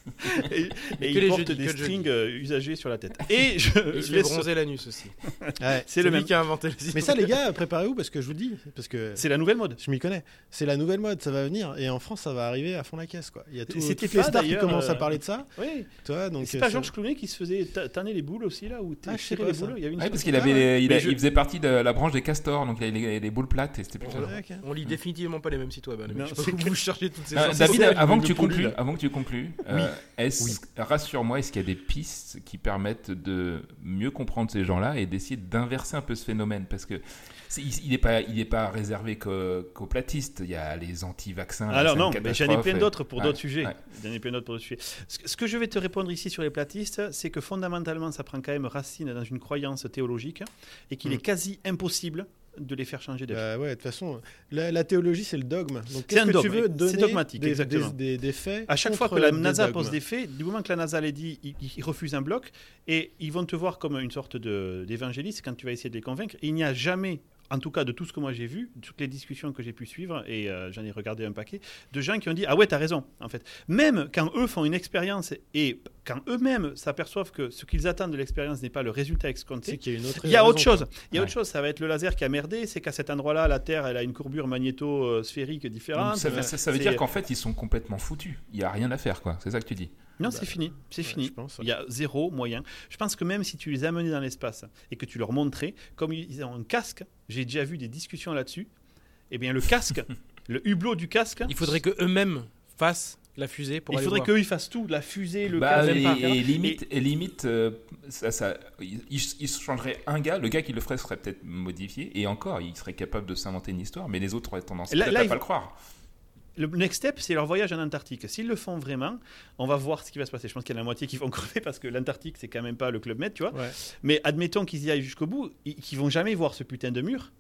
et et que il les porte des strings euh, usagés sur la tête. Et je Et il se fait bronzer l'anus aussi. Ouais. C'est le même. qui a inventé le Mais ça, les gars, préparez-vous parce que je vous dis, parce que C'est la nouvelle mode. je m'y connais. C'est la nouvelle mode, ça va venir. Et en France, ça va arriver à fond la caisse. Quoi. Il y a tout, C'était toutes les stars qui commencent à euh, parler de ça. Oui. Toi, donc, C'est euh, pas ça- Georges Clooney qui se faisait ta- tanner les boules aussi là ou Ah, les boules Il y avait une Ouais, parce qu'il avait, il, faisait partie de la branche des castors, donc il avait les, les boules plates et c'était ok. On lit définitivement pas les mêmes sites web. hein, les vous cherchez toutes ces choses. David, avant que tu conclues, avant que tu conclues, euh, rassure-moi, est-ce qu'il y a des pistes qui permettent de mieux comprendre ces gens-là et d'essayer d'inverser un peu ce phénomène Parce que il n'est pas, il est pas réservé qu'aux, platistes. Il y a les anti-vaccins. Alors non, mais j'en ai plein d'autres pour Ouais, d'autres sujets. J'en ai plein d'autres pour d'autres sujets. Ce que- ce que je vais te répondre ici sur les platistes, c'est que fondamentalement, ça prend quand même racine dans une croyance théologique et qu'il Mm. est quasi impossible de les faire changer d'avis. Bah ouais, de toute façon, la, la théologie, c'est le dogme. Donc, C'est qu'est-ce un que dogme, tu veux c'est donner dogmatique, des, exactement. Des, des- des faits À chaque fois que la NASA pose des faits, du moment que la NASA les dit, ils, ils refusent un bloc et ils vont te voir comme une sorte de- d'évangéliste quand tu vas essayer de les convaincre. Et il n'y a jamais, en tout cas de tout ce que moi j'ai vu, toutes les discussions que j'ai pu suivre, et euh, j'en ai regardé un paquet, de gens qui ont dit Ah ouais, t'as raison, en fait. Même quand eux font une expérience et quand eux-mêmes s'aperçoivent que ce qu'ils attendent de l'expérience n'est pas le résultat escompté, qu'il y a une autre il y a autre chose. Il y a Ouais. autre chose. Ça va être le laser qui a merdé. C'est qu'à cet endroit-là, la Terre, elle a une courbure magnéto-sphérique différente. Donc, ça, veut- ça- ça veut dire qu'en fait, ils sont complètement foutus. Il n'y a rien à faire, quoi. C'est ça que tu dis. Non, Bah, c'est fini. C'est ouais, fini. je pense, ouais. Il y a zéro moyen. Je pense que même si tu les amenais dans l'espace et que tu leur montrais, comme ils ont un casque, j'ai déjà vu des discussions là-dessus. Eh bien, le casque, le hublot du casque, Il faudrait que eux-mêmes fassent la fusée pour il faudrait voir. qu'eux ils fassent tout, la fusée, le Bah, casque, et, et limite, et limite euh, ça, ça, il, changerait un gars, le gars qui le ferait serait peut-être modifié, et encore, il serait capable de s'inventer une histoire, mais les autres auraient tendance Là- peut-être là, à il pas le croire. Le next step, c'est leur voyage en Antarctique. S'ils le font vraiment, on va voir ce qui va se passer. Je pense qu'il y en a la moitié qui vont crever parce que l'Antarctique, c'est quand même pas le club Med, tu vois. Ouais. Mais admettons qu'ils y aillent jusqu'au bout, qu'ils vont jamais voir ce putain de mur.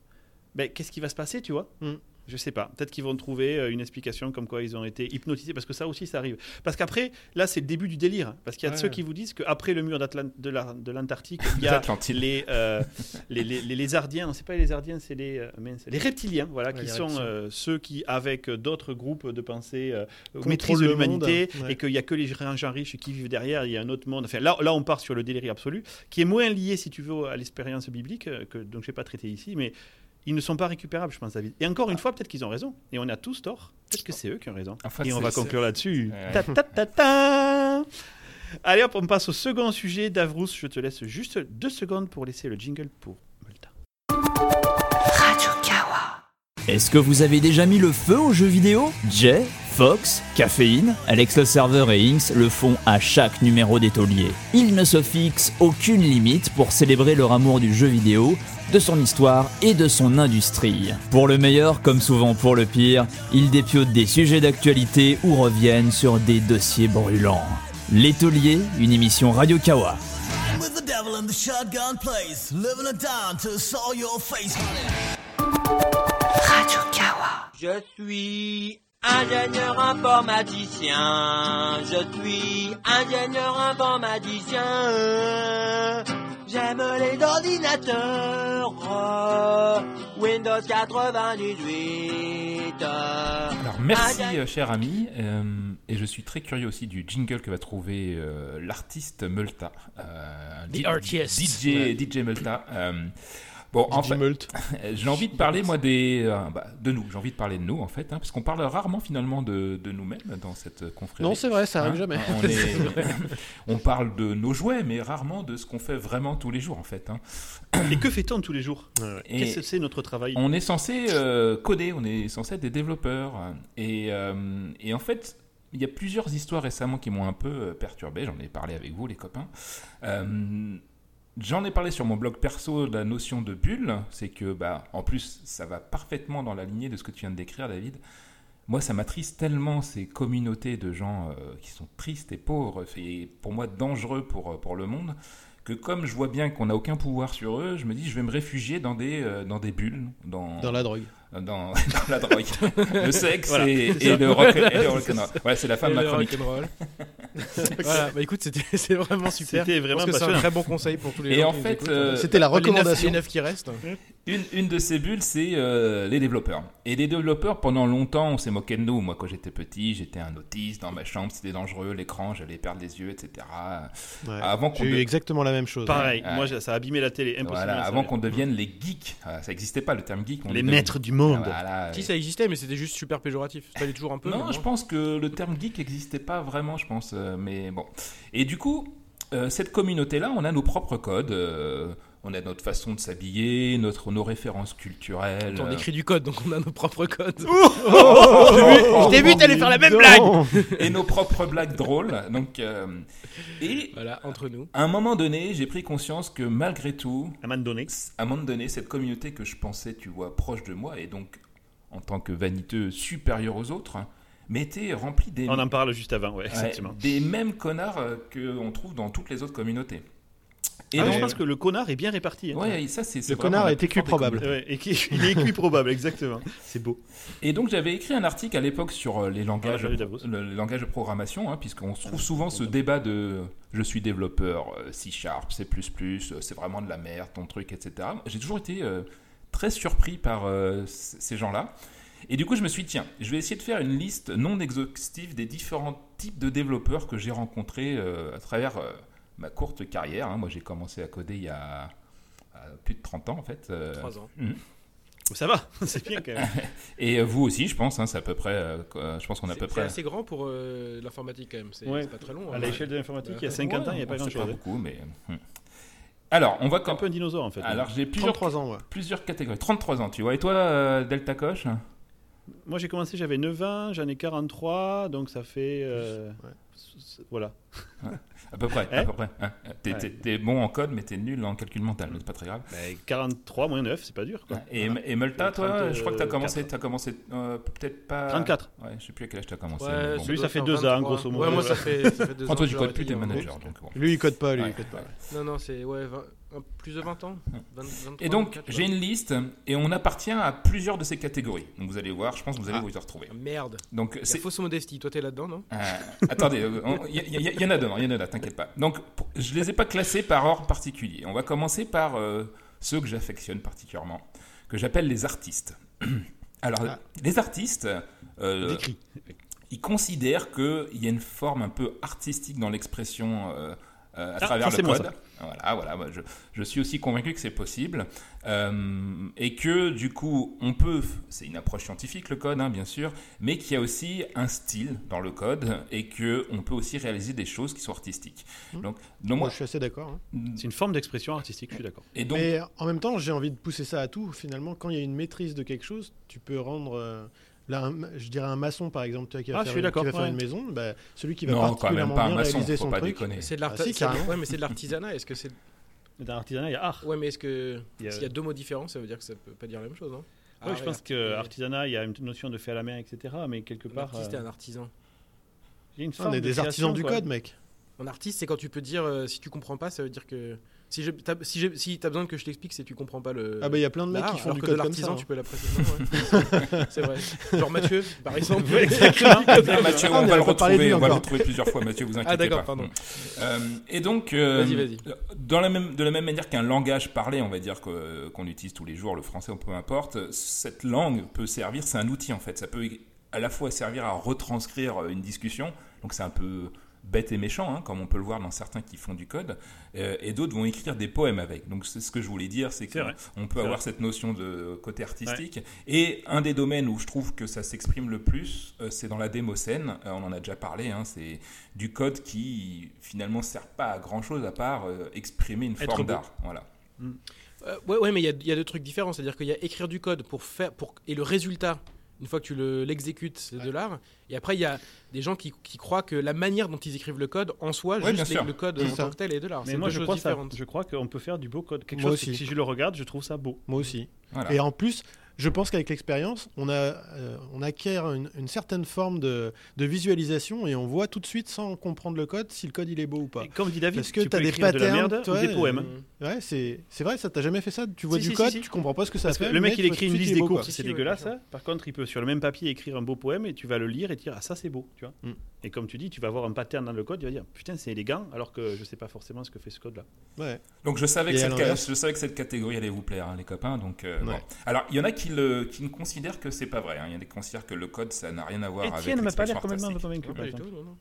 Ben, qu'est-ce qui va se passer, tu vois? Mm. Je sais pas. Peut-être qu'ils vont trouver euh, une explication comme quoi ils ont été hypnotisés, parce que ça aussi, ça arrive. Parce qu'après, là, c'est le début du délire. Parce qu'il y a Ouais. ceux qui vous disent qu'après le mur de la- de l'Antarctique, il y a les, euh, les, les, les lézardiens, non, c'est pas les lézardiens, c'est les, euh, les reptiliens, voilà, Ouais, qui sont euh, ceux qui, avec d'autres groupes de pensée, maîtrisent l'humanité ouais. et qu'il n'y a que les gens riches qui vivent derrière, il y a un autre monde. Enfin, là, là, on part sur le délire absolu, qui est moins lié, si tu veux, à l'expérience biblique, que, donc je n'ai pas traité ici, mais ils ne sont pas récupérables, je pense, David. Et encore une fois, peut-être qu'ils ont raison, et on a tous tort. Peut-être que c'est eux qui ont raison. En fait, et on va conclure là-dessus. Ouais. Ta, ta, ta, ta. Allez hop, on passe au second sujet. Davrous, je te laisse juste deux secondes pour laisser le jingle pour Multa. Est-ce que vous avez déjà mis le feu aux jeux vidéo? Jay, Fox, Caféine, Alex le serveur et Inks le font à chaque numéro des tauliers. Ils ne se fixent aucune limite pour célébrer leur amour du jeu vidéo, de son histoire et de son industrie. Pour le meilleur comme souvent pour le pire, ils dépiotent des sujets d'actualité ou reviennent sur des dossiers brûlants. Les tauliers, une émission Radio Kawa. face, honey. Je suis ingénieur informaticien. Je suis ingénieur informaticien. J'aime les ordinateurs. euh, Windows 98. euh, Alors merci euh, cher ami, euh, et je suis très curieux aussi du jingle que va trouver euh, l'artiste Multa. euh, The artist. DJ, DJ Multa. Euh, bon, en fait, j'ai envie de parler moi des, euh, bah, de nous, j'ai envie de parler de nous en fait, hein, parce qu'on parle rarement finalement de, de nous-mêmes dans cette confrérie. Non, c'est vrai, ça arrive Hein, jamais. On, est- on parle de nos jouets, mais rarement de ce qu'on fait vraiment tous les jours en fait. hein. Et que fait-on tous les jours? Et- Qu'est-ce que c'est notre travail? on est censé euh, coder, on est censé être des développeurs. Et, euh, et en fait, il y a plusieurs histoires récemment qui m'ont un peu euh, perturbé. J'en ai parlé avec vous, les copains. J'en ai parlé sur mon blog perso de la notion de bulle. C'est que, bah, en plus, ça va parfaitement dans la lignée de ce que tu viens de décrire, David. Moi, ça m'attriste tellement ces communautés de gens euh, qui sont tristes et pauvres, et pour moi dangereux pour, euh, pour le monde, que comme je vois bien qu'on n'a aucun pouvoir sur eux, je me dis je vais me réfugier dans des, euh, dans des bulles, dans, Dans la drogue. Dans, dans la drogue, le sexe Voilà, et, et le rock, et le rock'n'roll. Ouais, c'est la fin de Et ma le chronique. voilà, bah écoute, c'était c'est vraiment super. C'était vraiment c'est un très bon conseil pour tous les Et gens en fait, euh, C'était la neuf- recommandation. Les neuf qui restent. Une, une de ces bulles, c'est euh, les développeurs. Et les développeurs, pendant longtemps, on s'est moqué de nous. Moi, quand j'étais petit, j'étais un autiste dans ma chambre, c'était dangereux, l'écran, j'allais perdre les yeux, etc. Ouais. Avant qu'on J'ai eu de- exactement la même chose. Pareil, Ouais. moi ça a abîmé la télé, impossible. Voilà, avant qu'on devienne les geeks. Ah, ça n'existait pas le terme geek. on les maîtres devenu- du monde. Voilà, Si et- ça existait, mais c'était juste super péjoratif. Ça toujours un peu. Non, je pense que le terme geek n'existait pas vraiment, je pense. euh, Mais bon. Et du coup, euh, cette communauté-là, on a nos propres codes. On a notre façon de s'habiller, notre, nos références culturelles. On écrit du code, donc on a nos propres codes. Je t'ai vu, t'allais faire la même blague. et nos propres blagues drôles. Donc, euh, et Voilà, entre nous. à un moment donné, j'ai pris conscience que malgré tout, À un moment donné. à un moment donné, cette communauté que je pensais, tu vois, proche de moi, et donc en tant que vaniteux supérieur aux autres, mais était remplie des, On en parle juste avant, ouais, des mêmes connards euh, qu'on trouve dans toutes les autres communautés. Et Ah, donc, je pense que le connard est bien réparti. hein. ouais, ça c'est c'est Le connard est équiprobable. communautés. Ouais, et qui, il est équiprobable, exactement. C'est beau. Et donc j'avais écrit un article à l'époque sur euh, les langages, Ah, le, le langage de programmation, hein, puisqu'on se trouve souvent ce débat de je suis développeur euh, C Sharp, C++, euh, c'est vraiment de la merde ton truc, etc. J'ai toujours été euh, très surpris par euh, c- ces gens-là. Et du coup, je me suis dit, tiens, je vais essayer de faire une liste non exhaustive des différents types de développeurs que j'ai rencontrés euh, à travers euh, ma courte carrière. hein. Moi, j'ai commencé à coder il y a euh, plus de 30 ans, en fait. euh, 3 ans. Ça va, c'est bien quand même. et euh, vous aussi, je pense, hein, c'est à peu près, euh, je pense qu'on a à C'est peu c'est près. assez grand pour euh, l'informatique quand même. C'est Ouais. c'est pas très long. À hein. l'échelle de l'informatique, il y a Ouais, 50 ans, il n'y a pas grand-chose. hein. beaucoup, mais. hmm. Alors, on va C'est un peu un dinosaure en fait. Alors, j'ai plusieurs, 33 ans, ouais. plusieurs catégories. 33 ans, tu vois. Et toi, euh, Delta Coche? Moi j'ai commencé, j'avais 9 ans, j'en ai 43, donc ça fait. euh, Ouais. Voilà. À peu près. à Hein peu près. hein. T'es, Ouais. bon en code, mais t'es nul en calcul mental. mais C'est pas très grave. Bah, 43 moins 9, c'est pas dur quoi. Et, Voilà. et Multa, toi, 34. je crois que t'as commencé, t'as commencé euh, peut-être pas. 34. Ouais, je sais plus à quel âge t'as commencé. Ouais, mais bon. Lui, ça fait faire deux ans, 23. grosso modo. Ouais, moi ça fait, ça fait deux Enfin, ans. toi, que tu codes plus, t'es manager. Donc, bon. Lui, il code pas, lui, Ouais, il code pas. ouais. Non, non, c'est ouais, 20 un- plus de 20 ans. 20, 23, Et donc, 24, j'ai une liste et on appartient à plusieurs de ces catégories. Donc, vous allez voir, je pense que vous allez Ah. vous y retrouver. Ah, Merde. Donc, C'est fausse modestie. Toi, t'es là-dedans, non? Euh, attendez, il y, y- y en a dedans, il y en a là, t'inquiète pas. Donc, je les ai pas classés par ordre particulier. On va commencer par euh, ceux que j'affectionne particulièrement, que j'appelle les artistes. Alors, Ah. les artistes, euh, ils considèrent qu'il y a une forme un peu artistique dans l'expression euh, euh, à Ah, travers le moi, code. Voilà, voilà, moi, je, je suis aussi convaincu que c'est possible. Euh, et que du coup, on peut, c'est une approche scientifique le code, hein, bien sûr, mais qu'il y a aussi un style dans le code et que on peut aussi réaliser des choses qui sont artistiques. Mmh. Donc, donc Moi, moi, je suis assez d'accord. hein. C'est une forme d'expression artistique, je suis d'accord. et donc, Mais en même temps, j'ai envie de pousser ça à tout. Finalement, quand il y a une maîtrise de quelque chose, tu peux rendre. euh, Là, un- je dirais un maçon, par exemple, tu vois, qui va, Ah, faire, une, qui va faire ouais. une maison, bah, celui qui va non, quand même particulièrement pas un bien maçon, réaliser son pas truc. C'est de Ah, l'artisanat. si, mais c'est de l'artisanat. Est-ce que c'est Dans l'artisanat, il y a art. Ouais, mais est-ce que Il y a- s'il y a deux mots différents, ça veut dire que ça peut pas dire la même chose, non Ouais, Art je et pense art- que et- artisanat, il y a une notion de fait à la main, etc. Mais quelque part, L'artiste est euh, un artisan. il y a une On est de des artisans du code, mec. Un artiste, c'est quand tu peux dire euh, si tu comprends pas, ça veut dire que si je si si t'as besoin que je t'explique, c'est que tu comprends pas le. Ah bah il y a plein de mecs qui font alors du que code de comme ça. l'artisan, hein. tu peux l'apprécier. Ouais. c'est vrai. Genre Mathieu, par exemple. Ah, Mathieu, Ah, on on va le retrouver, on va le retrouver plusieurs fois, Mathieu, vous inquiétez Ah, d'accord, pas. pardon. Euh, et donc, euh, Vas-y, vas-y. Dans la même, de la même manière qu'un langage parlé, on va dire qu'on utilise tous les jours, le français peu importe, cette langue peut servir, c'est un outil en fait. Ça peut à la fois servir à retranscrire une discussion, donc c'est un peu bête et méchant, hein, comme on peut le voir dans certains qui font du code, euh, et d'autres vont écrire des poèmes avec. Donc c'est ce que je voulais dire, c'est qu'on peut avoir vrai. cette notion de côté artistique. Et un des domaines où je trouve que ça s'exprime le plus, euh, c'est dans la démocène. Euh, on en a déjà parlé, hein, c'est du code qui finalement sert pas à grand chose à part euh, exprimer une Être forme d'art. Voilà. Euh, ouais, ouais, mais il y, y a deux trucs différents. C'est-à-dire qu'il y a écrire du code pour faire pour et le résultat Une fois que tu le- l'exécutes, c'est de l'art. Et après, il y a des gens qui, qui croient que la manière dont ils écrivent le code, en soi, Ouais, juste les- le code en ça. tant que tel est de l'art. Mais moi, je crois, ça, différentes. je crois qu'on peut faire du beau code. Quelque Moi chose, aussi. que si je le regarde, je trouve ça beau. Moi aussi. Voilà. Et en plus, je pense qu'avec l'expérience, on, a, euh, on acquiert une, une certaine forme de, de visualisation et on voit tout de suite, sans comprendre le code, si le code il est beau ou pas. Et comme dit David, Parce que tu t'as peux des écrire de la patterns, merde toi, ou des poèmes. Mm. Ouais, c'est c'est vrai, ça t'a jamais fait ça? Tu vois Si, du si, code, si, si. tu comprends pas ce que ça Parce que fait? le mec, il écrit une liste des beau, c'est dégueulasse. ouais. Par contre, il peut sur le même papier écrire un beau poème et tu vas le lire et dire ah ça c'est beau, tu vois. Mm. Et comme tu dis, tu vas avoir un pattern dans le code, tu vas dire putain c'est élégant, alors que je sais pas forcément ce que fait ce code là. Ouais. Donc je savais, que cette, catégorie allait vous plaire, hein, les copains. Donc, euh. Alors, il y en a qui, le, qui ne considèrent que c'est pas vrai. hein. Il y en a qui considèrent que le code, ça n'a rien à voir avec Etienne m'a pas l'air l'expression complètement artistique. convaincu. Non, par pas du exemple. tout, non, non.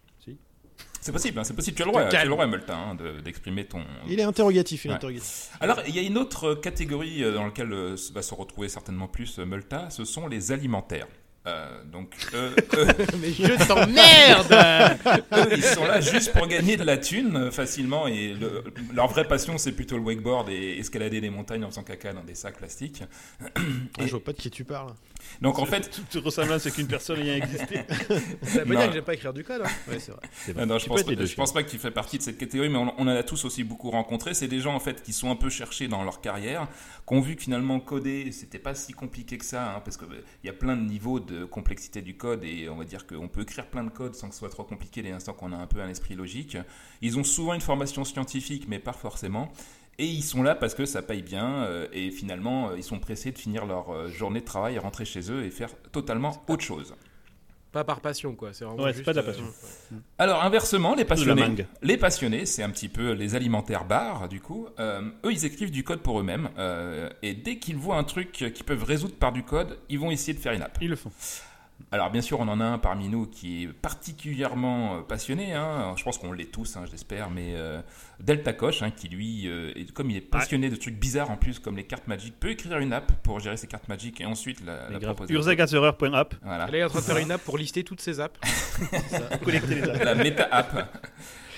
C'est possible, hein, c'est possible. Tu as le droit, tu as le calme. droit Multa, hein, de- d'exprimer ton. Il est interrogatif, il est Ouais. interrogatif. Alors, il y a une autre catégorie euh, dans laquelle euh, va se retrouver certainement plus euh, Multa, ce sont les alimentaires. Euh, donc, eux, eux, Mais je t'emmerde eux, ils sont là juste pour gagner de la thune euh, facilement et le- leur vraie passion, c'est plutôt le wakeboard et escalader des montagnes en faisant caca dans des sacs plastiques. Ah, je vois pas de qui tu parles. Donc, en fait, Toute ressemblance avec une personne ayant existé. Ça veut pas dire que j'aime pas écrire du code. hein. Ouais, c'est vrai. Non, je pense, pas, je pense pas qu'il fait partie de cette catégorie, mais on, on en a tous aussi beaucoup rencontré. C'est des gens en fait qui sont un peu cherchés dans leur carrière, qui ont vu que finalement coder, c'était pas si compliqué que ça, hein, parce qu'il y a plein de niveaux de complexité du code et on va dire qu'on peut écrire plein de codes sans que ce soit trop compliqué dès l'instant qu'on a un peu un esprit logique. Ils ont souvent une formation scientifique, mais pas forcément. Et ils sont là parce que ça paye bien euh, et finalement euh, ils sont pressés de finir leur euh, journée de travail, rentrer chez eux et faire totalement autre chose. Pas par passion, quoi. C'est vraiment Ouais, pas de la euh, passion. Alors inversement, les passionnés, les passionnés, c'est un petit peu les alimentaires bars du coup. Euh, eux, ils écrivent du code pour eux-mêmes euh, et dès qu'ils voient un truc qu'ils peuvent résoudre par du code, ils vont essayer de faire une app. Ils le font. Alors bien sûr, on en a un parmi nous qui est particulièrement euh, passionné. hein. Je pense qu'on l'est tous, hein, j'espère. Mais euh, Delta Coche, hein, qui lui, euh, est- comme il est passionné de trucs bizarres en plus, comme les cartes Magic, peut écrire une app pour gérer ses cartes Magic et ensuite la, la proposer. Urzagazerer.app. Voilà. Là, il est en train de faire une app pour lister toutes ses apps. Collecter les apps. la méta-app.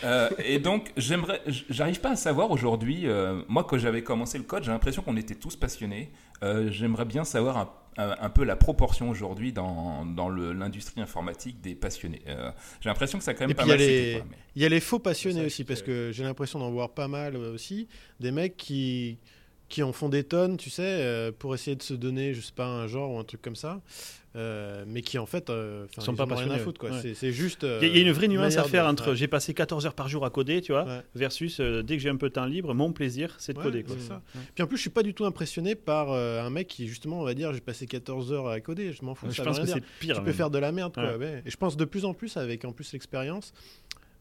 Euh, et donc, j'aimerais, j'arrive pas à savoir aujourd'hui, euh, moi quand j'avais commencé le code, j'ai l'impression qu'on était tous passionnés. Euh, j'aimerais bien savoir un, un- un peu la proportion aujourd'hui dans, dans le- l'industrie informatique des passionnés. Euh, j'ai l'impression que ça a quand même Et pas puis il y a mal mais- Il y a les faux passionnés Ça, aussi, parce que j'ai l'impression d'en voir pas mal aussi. Des mecs qui, qui en font des tonnes, tu sais, pour essayer de se donner, je sais pas, un genre ou un truc comme ça. Euh, mais qui en fait, euh, Sont ils pas ont rien à foutre. quoi. ouais. C'est- juste. Il y, a- il y a une vraie euh, nuance à faire de- entre ouais. j'ai passé 14 heures par jour à coder, tu vois, Ouais. versus euh, dès que j'ai un peu de temps libre, mon plaisir c'est de coder. Quoi. ça. Puis en plus, je suis pas du tout impressionné par un mec qui, justement, on va dire, j'ai passé 14 heures à coder. Je m'en fous. Je ça pense que c'est pire. Tu peux même. faire de la merde, quoi. Et je pense de plus en plus, avec en plus l'expérience,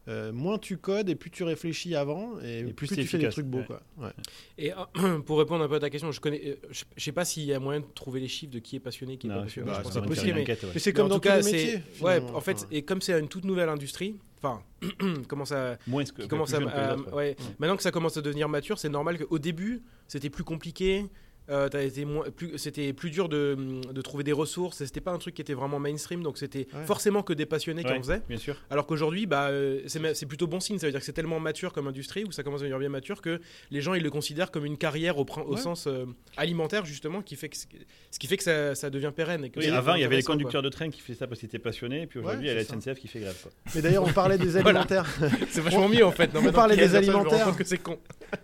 euh, moins tu codes et plus tu réfléchis avant et, Et plus plus, c'est tu fais des trucs beaux, ouais. quoi. Ouais. Et euh, pour répondre un peu à ta question, je connais, euh, je, je sais pas s'il y a moyen de trouver les chiffres de qui est passionné, qui est Non, pas passionné. pas va possible, mais- enquête, ouais. Mais c'est mais comme en dans tout tous cas, les c'est métiers. ouais, en fait, et comme c'est une toute nouvelle industrie, enfin, qui commence à, Moins que qui commence à, que autres. Maintenant que ça commence à devenir mature, c'est normal qu'au début, c'était plus compliqué. Euh, t'as été moins, plus, c'était plus dur de, de trouver des ressources. et C'était pas un truc qui était vraiment mainstream, donc c'était Ouais. forcément que des passionnés qui en faisaient. Bien sûr. Alors qu'aujourd'hui, bah, euh, c'est plutôt bon signe. Ça veut dire que c'est tellement mature comme industrie, ou ça commence à devenir bien mature, que les gens ils le considèrent comme une carrière au, au Ouais. sens euh, alimentaire justement, qui fait que, ce qui fait que ça, ça devient pérenne. Et que Oui, avant, il y avait les quoi. conducteurs de train qui faisaient ça parce qu'ils étaient passionnés, et puis aujourd'hui, Ouais, il y a la ça. SNCF qui fait grève. Quoi. Mais d'ailleurs, on parlait des alimentaires. C'est vachement mieux en fait. Non, On parlait des alimentaires. que c'est con.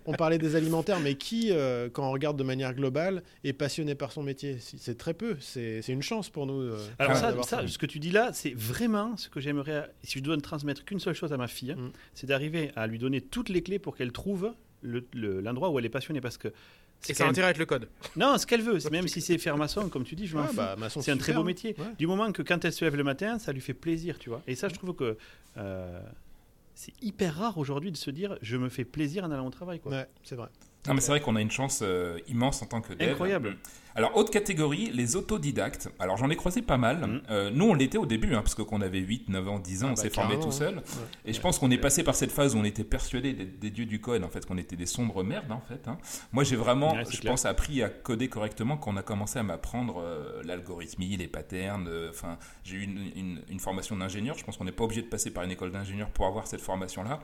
on parlait des alimentaires, mais qui, euh, quand on regarde de manière globale, est passionné par son métier C'est très peu. C'est une chance pour nous. euh, Alors ça, ce que tu dis là, c'est vraiment ce que j'aimerais. Si je dois ne transmettre qu'une seule chose à ma fille, Mm. c'est d'arriver à lui donner toutes les clés pour qu'elle trouve le- le- l'endroit où elle est passionnée, parce que Et c'est ça intérêt avec le code. non, ce qu'elle veut, même si c'est faire maçon, comme tu dis, je m'en Ouais, fous. bah, c'est un très beau hein. métier. Ouais. Du moment que quand elle se lève le matin, ça lui fait plaisir, tu vois. Et ça, je trouve que euh, c'est hyper rare aujourd'hui de se dire je me fais plaisir en allant au travail. Quoi. Ouais, c'est vrai. Non, mais c'est vrai qu'on a une chance euh, immense en tant que dev. Incroyable. Alors, autre catégorie, les autodidactes. Alors, j'en ai croisé pas mal. Mhm. Euh, nous, on l'était au début, hein, parce que qu'on avait 8, 9 ans, 10 ans, Ah on bah, s'est formé tout seul. Et je pense qu'on est passé par cette phase où on était persuadé des dieux du code, en fait, qu'on était des sombres merdes, en fait. hein. Moi, j'ai vraiment, Ouais, je clair. pense, appris à coder correctement quand on a commencé à m'apprendre euh, l'algorithmie, les patterns. euh, Enfin, j'ai eu une, une- une formation d'ingénieur. Je pense qu'on n'est pas obligé de passer par une école d'ingénieur pour avoir cette formation-là.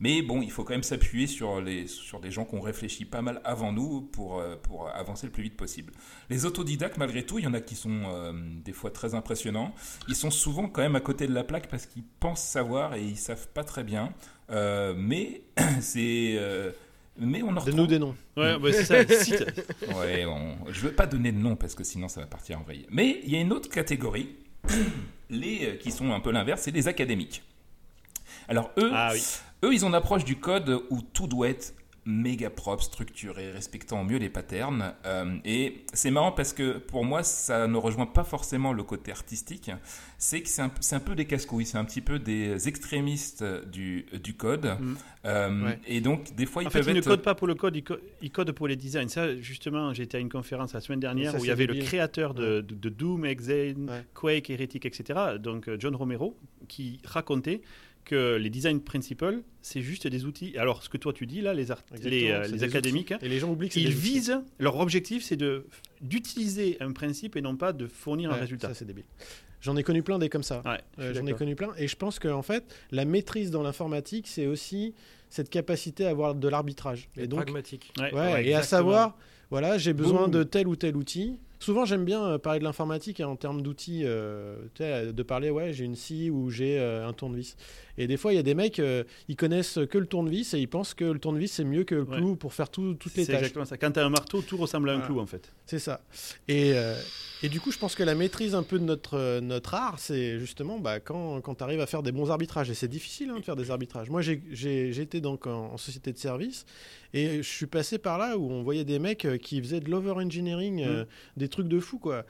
Mais bon, il faut quand même s'appuyer sur, les, sur des gens qui ont réfléchi pas mal avant nous pour, euh, pour avancer le plus vite possible. Les autodidactes, malgré tout, il y en a qui sont euh, des fois très impressionnants. Ils sont souvent quand même à côté de la plaque parce qu'ils pensent savoir et ils savent pas très bien. Euh, mais c'est. mais on en retrouve- Donne-nous des noms. Ouais, bah, c'est ça. cite. Ouais, on... je veux pas donner de nom parce que sinon ça va partir en vrille. Mais il y a une autre catégorie, les euh, qui sont un peu l'inverse, c'est les académiques. Alors eux, Ah oui. eux, ils ont une approche du code où tout doit être méga propre, structuré, respectant au mieux les patterns. Euh, et c'est marrant parce que pour moi, ça ne rejoint pas forcément le côté artistique. C'est que c'est un, peu des casse-couilles, c'est un petit peu des extrémistes du, du code. Mm. Euh, Ouais. Et donc, des fois, ils En fait, peuvent ils ne être... codent pas pour le code, ils, co- ils codent pour les designs. Ça, justement, j'étais à une conférence la semaine dernière ça, où il y avait le créateur de, de- de Doom, Exane, Ouais. Quake, Heretic, etc., donc euh, John Romero, qui racontait que les design principles, c'est juste des outils. Alors, ce que toi tu dis là, les, les, euh, les académiques, hein, Et les gens oublient que c'est ils des outils. visent, leur objectif, c'est de d'utiliser un principe et non pas de fournir un résultat. Ça, c'est débile. J'en ai connu plein des comme ça. Ouais, Euh, J'en ai connu plein. Et je pense qu'en fait, la maîtrise dans l'informatique, c'est aussi cette capacité à avoir de l'arbitrage. Et donc, pragmatique. Ouais, Ouais, ouais, et à savoir, voilà, j'ai besoin Boum. de tel ou tel outil. Souvent, j'aime bien euh, parler de l'informatique et en termes d'outils, euh, sais, de parler, ouais, j'ai une scie ou j'ai euh, un tournevis. Et des fois, il y a des mecs, euh, ils connaissent que le tournevis et ils pensent que le tournevis, c'est mieux que le Ouais. clou pour faire tout- toutes les C'est tâches. exactement ça. Quand tu as un marteau, tout ressemble à un clou en fait. C'est ça. Et, euh, et du coup, je pense que la maîtrise un peu de notre, euh, notre art, c'est justement bah, quand, quand tu arrives à faire des bons arbitrages. Et c'est difficile hein, de faire des arbitrages. Moi, j'étais donc en, en société de service et je suis passé par là où on voyait des mecs euh, qui faisaient de l'over-engineering, euh, des trucs de fou, quoi.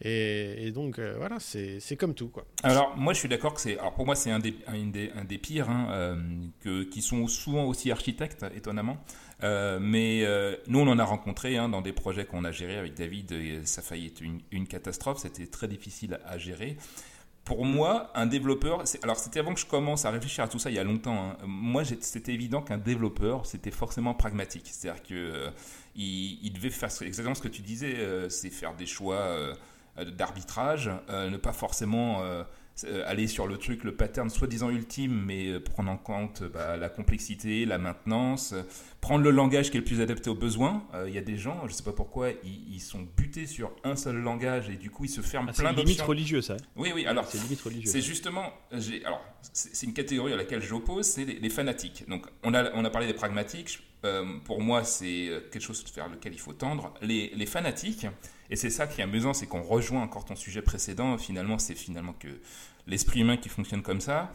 Et, donc, euh, voilà, c'est comme tout, quoi. Alors, moi, je suis d'accord que c'est. Alors, pour moi, c'est un des, des, des pires, hein, euh, que, qui sont souvent aussi architectes, étonnamment. Euh, mais nous, on en a rencontré hein, dans des projets qu'on a gérés avec David. Et ça a failli être une, catastrophe. C'était très difficile à gérer. Pour moi, un développeur. Alors, c'était avant que je commence à réfléchir à tout ça il y a longtemps. hein. Moi, c'était évident qu'un développeur, c'était forcément pragmatique. C'est-à-dire que il, il devait faire exactement ce que tu disais, euh, c'est faire des choix. euh, d'arbitrage, euh, ne pas forcément aller sur le truc, le pattern soi-disant ultime, mais prendre en compte bah, la complexité, la maintenance, prendre le langage qui est le plus adapté aux besoins. Il y a des gens, je ne sais pas pourquoi, ils, ils sont butés sur un seul langage et du coup ils se ferment Ah, c'est plein limite d'options. religieux ça. hein. Oui, oui, alors C'est limite religieux. c'est justement, alors c'est c'est une catégorie à laquelle j'oppose, c'est les, les fanatiques. Donc on a, on a parlé des pragmatiques. Euh, pour moi, c'est euh, quelque chose vers lequel il faut tendre. Les, les fanatiques, et c'est ça qui est amusant, c'est qu'on rejoint encore ton sujet précédent. Finalement, c'est finalement que l'esprit humain qui fonctionne comme ça.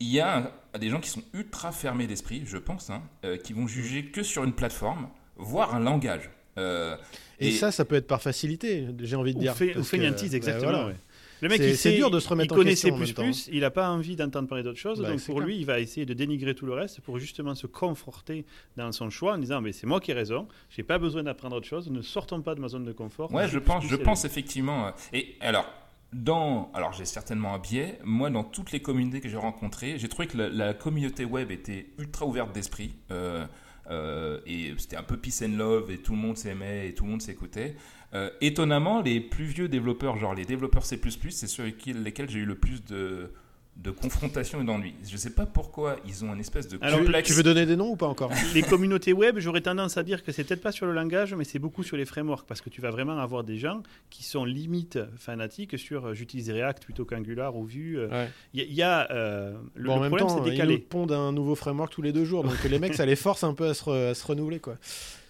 Il y a des gens qui sont ultra fermés d'esprit, je pense, hein, euh, qui vont juger que sur une plateforme, voire un langage. Euh, Et, Et- ça, ça peut être par facilité, j'ai envie de Ou, dire. fait, ou fainéantise, bah, exactement. voilà. ouais. Le mec, C'est- il dur de se remettre il en connaissait question en plus même temps. plus, il n'a pas envie d'entendre parler d'autre chose, Bah, donc pour clair. lui, il va essayer de dénigrer tout le reste pour justement se conforter dans son choix en disant mais c'est moi qui ai raison, j'ai pas besoin d'apprendre autre chose, ne sortons pas de ma zone de confort. Ouais, je pense, plus je pense effectivement. euh, Et alors, dans, alors j'ai certainement un biais. Moi, dans toutes les communautés que j'ai rencontrées, j'ai trouvé que la, la communauté web était ultra ouverte d'esprit. euh, euh, et c'était un peu peace and love et tout le monde s'aimait et tout le monde s'écoutait. Euh, étonnamment, les plus vieux développeurs, genre les développeurs C++, c'est ceux avec lesquels j'ai eu le plus de, de confrontation et d'ennuis. Je sais pas pourquoi ils ont un espèce de Alors, complexe. Tu veux donner des noms ou pas encore Les communautés web, j'aurais tendance à dire que c'est peut-être pas sur le langage, mais c'est beaucoup sur les frameworks, parce que tu vas vraiment avoir des gens qui sont limite fanatiques sur euh, j'utilise React plutôt qu'Angular ou Vue. euh. Ouais. Il y, a- y a euh, le, Bon, en le même problème, temps, c'est ils décalé. nous pondent un nouveau framework tous les deux jours, donc les mecs, ça les force un peu à se, re- à se renouveler, quoi.